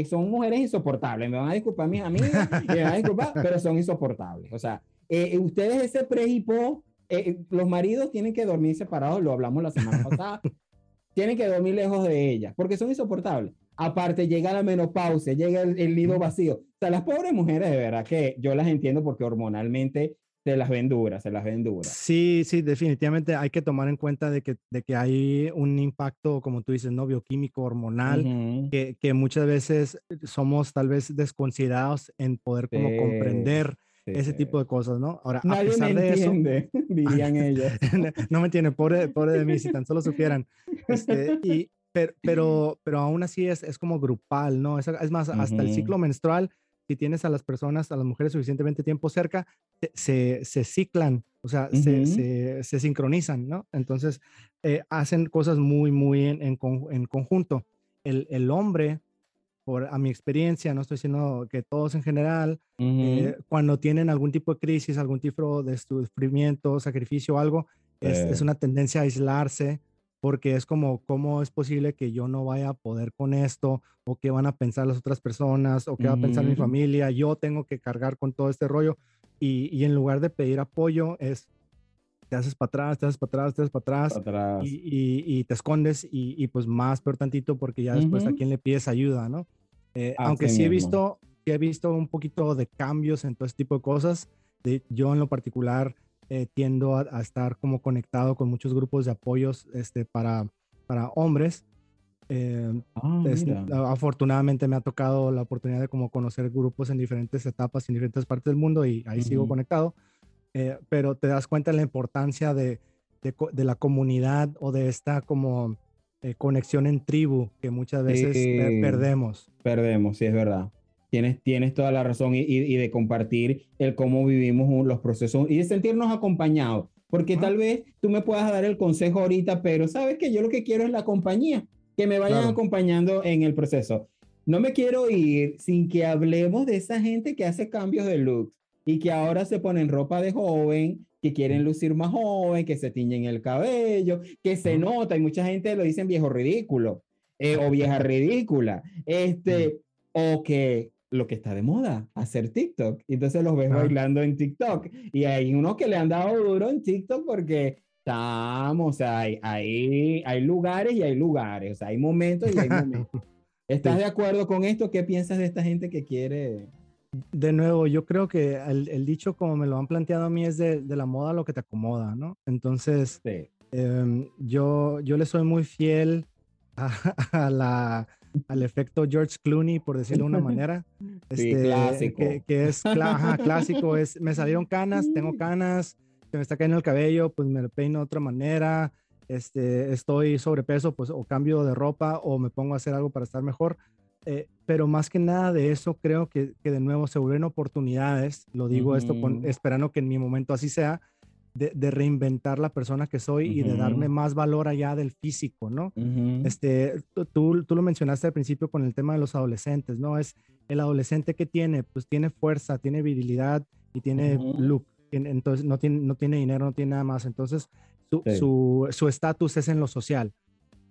son mujeres insoportables. Me van a disculpar mis amigas, me van a disculpar, pero son insoportables. O sea, eh, ustedes ese pre y post, eh, los maridos tienen que dormir separados, lo hablamos la semana pasada, tienen que dormir lejos de ellas, porque son insoportables. Aparte, llega la menopausia, llega el, el nido vacío. O sea, las pobres mujeres, de verdad que yo las entiendo porque hormonalmente se las ven duras, se las ven duras. Sí, sí, definitivamente hay que tomar en cuenta de que, de que hay un impacto, como tú dices, ¿no? Bioquímico, hormonal, que, que, muchas veces somos tal vez desconsiderados en poder como comprender ese tipo de cosas, ¿no? Ahora, a pesar de entiende, eso, dirían ellos. no me entiende, pobre, pobre de mí, si tan solo supieran. Este, y, pero, pero, pero aún así es, es como grupal, ¿no? Es, es más, hasta el ciclo menstrual si tienes a las personas, a las mujeres suficientemente tiempo cerca, se, se ciclan, o sea, se, se, sincronizan, ¿no? Entonces, eh, hacen cosas muy, muy en, en, conjunto. El, el, hombre, por a mi experiencia, no estoy diciendo que todos en general, eh, cuando tienen algún tipo de crisis, algún tipo de sufrimiento, sacrificio o algo, es, es, una tendencia a aislarse, porque es como, ¿cómo es posible que yo no vaya a poder con esto? ¿O qué van a pensar las otras personas? ¿O qué va a pensar mi familia? Yo tengo que cargar con todo este rollo. Y, y en lugar de pedir apoyo, es te haces para atrás, te haces para atrás, te haces para atrás, Y, y, te escondes y, pues más peor tantito porque ya después a quién le pides ayuda, ¿no? Eh, aunque sí he visto, he visto un poquito de cambios en todo este tipo de cosas. De, yo en lo particular eh, tiendo a, estar como conectado con muchos grupos de apoyos este, para, para hombres Eh, ah, afortunadamente me ha tocado la oportunidad de como conocer grupos en diferentes etapas, en diferentes partes del mundo y ahí sigo conectado. Eh, pero te das cuenta de la importancia de, de, la comunidad o de esta como eh, conexión en tribu que muchas veces perdemos. Perdemos, sí, es verdad. Tienes, tienes toda la razón y, y, de compartir el cómo vivimos los procesos y de sentirnos acompañados. Porque tal vez tú me puedas dar el consejo ahorita, pero sabes que yo lo que quiero es la compañía, que me vayan acompañando en el proceso. No me quiero ir sin que hablemos de esa gente que hace cambios de look y que ahora se ponen ropa de joven, que quieren lucir más joven, que se tiñen el cabello, que se nota, y mucha gente lo dicen viejo ridículo eh, o vieja ridícula, este, o que lo que está de moda, hacer TikTok. Y entonces los ves bailando en TikTok. Y hay unos que le han dado duro en TikTok porque estamos, o sea, hay, hay, hay lugares y hay lugares, o sea, hay momentos y hay momentos. ¿Estás de acuerdo con esto? ¿Qué piensas de esta gente que quiere? De nuevo, yo creo que el, dicho como me lo han planteado a mí es de, de, la moda lo que te acomoda, ¿no? Entonces, em, yo, yo le soy muy fiel a la al efecto George Clooney, por decirlo de una manera. Este, clásico. Que, es clásico, es me salieron canas, tengo canas, se me está cayendo el cabello, pues me lo peino de otra manera, este, estoy sobrepeso, pues o cambio de ropa o me pongo a hacer algo para estar mejor. Eh, pero más que nada de eso, creo que, que, de nuevo se vuelven oportunidades, lo digo esto esperando que en mi momento así sea, de, reinventar la persona que soy y de darme más valor allá del físico, ¿no? este, tú, tú lo mencionaste al principio con el tema de los adolescentes, ¿no? Es el adolescente que tiene, pues tiene fuerza, tiene virilidad y tiene look. Entonces no tiene, no tiene dinero, no tiene nada más. Entonces su estatus es en lo social.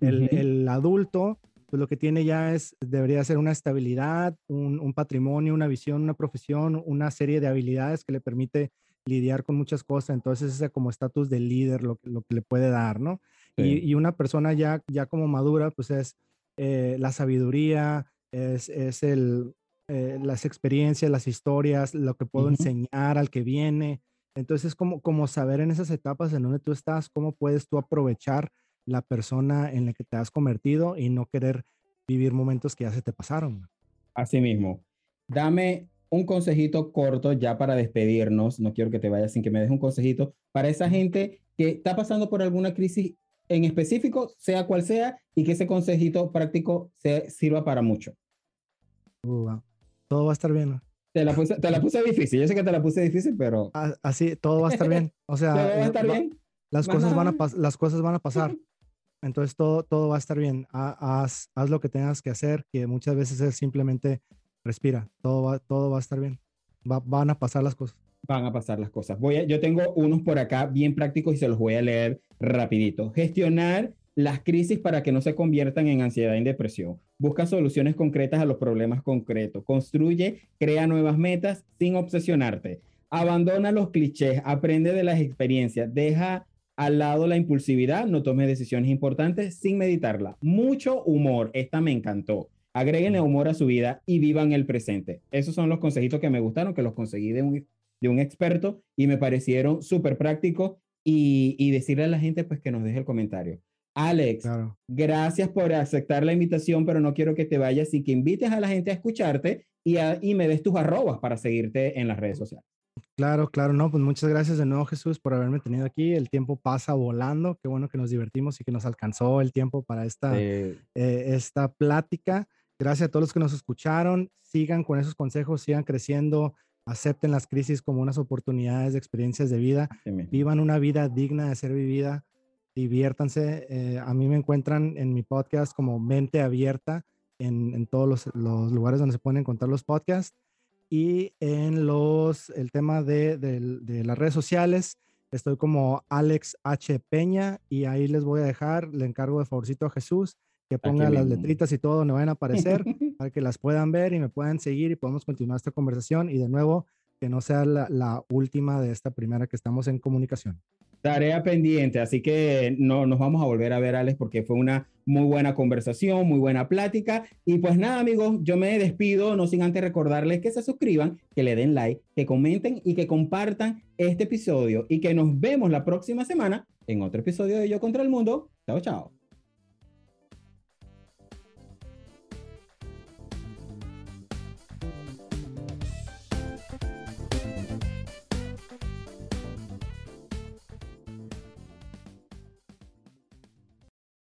El, el, adulto, pues lo que tiene ya es, debería ser una estabilidad, un, un patrimonio, una visión, una profesión, una serie de habilidades que le permite lidiar con muchas cosas, entonces ese como estatus de líder lo, lo, que le puede dar, ¿no? Y, una persona ya, ya como madura, pues es eh, la sabiduría, es, es el, eh, las experiencias, las historias, lo que puedo enseñar al que viene. Entonces es como, como saber en esas etapas en donde tú estás, cómo puedes tú aprovechar la persona en la que te has convertido y no querer vivir momentos que ya se te pasaron. Así mismo. Dame un consejito corto ya para despedirnos. No quiero que te vayas sin que me des un consejito para esa gente que está pasando por alguna crisis en específico, sea cual sea, y que ese consejito práctico se sirva para mucho. Uh, todo va a estar bien. Te la, puse, te la puse difícil. Yo sé que te la puse difícil, pero. Así, todo va a estar bien. O sea, va a estar bien. Las cosas, van a las cosas van a pasar. Entonces todo, todo va a estar bien. Haz, haz lo que tengas que hacer, que muchas veces es simplemente respira, todo va, todo va a estar bien. van a pasar las cosas. Van a pasar las cosas. Voy yo tengo unos por acá bien prácticos y se los voy a leer rapidito. Gestionar las crisis para que no se conviertan en ansiedad y depresión. Busca soluciones concretas a los problemas concretos. Construye, crea nuevas metas sin obsesionarte. Abandona los clichés, aprende de las experiencias, deja al lado la impulsividad, no tome decisiones importantes sin meditarla. Mucho humor, esta me encantó agréguenle humor a su vida y vivan el presente. Esos son los consejitos que me gustaron, que los conseguí de un, de un experto y me parecieron súper prácticos y, y, decirle a la gente pues que nos deje el comentario. Alex, gracias por aceptar la invitación, pero no quiero que te vayas y que invites a la gente a escucharte y, y me des tus arrobas para seguirte en las redes sociales. Claro, claro, no, pues muchas gracias de nuevo Jesús por haberme tenido aquí. El tiempo pasa volando, qué bueno que nos divertimos y que nos alcanzó el tiempo para esta, eh, esta plática. Gracias a todos los que nos escucharon. Sigan con esos consejos, sigan creciendo, acepten las crisis como unas oportunidades de experiencias de vida, vivan una vida digna de ser vivida, diviértanse. Eh, a mí me encuentran en mi podcast como Mente Abierta en, todos los, lugares donde se pueden encontrar los podcasts y en los, el tema de, de las redes sociales. Estoy como Alex H. Peña y ahí les voy a dejar, le encargo de favorcito a Jesús que pongan las letritas y todo donde van a aparecer para que las puedan ver y me puedan seguir y podemos continuar esta conversación y de nuevo que no sea la, última de esta primera que estamos en comunicación. Tarea pendiente, así que no nos vamos a volver a ver, Alex, porque fue una muy buena conversación, muy buena plática. Y pues nada, amigos, yo me despido, no sin antes recordarles que se suscriban, que le den like, que comenten y que compartan este episodio y que nos vemos la próxima semana en otro episodio de Yo contra el Mundo. Chao, chao.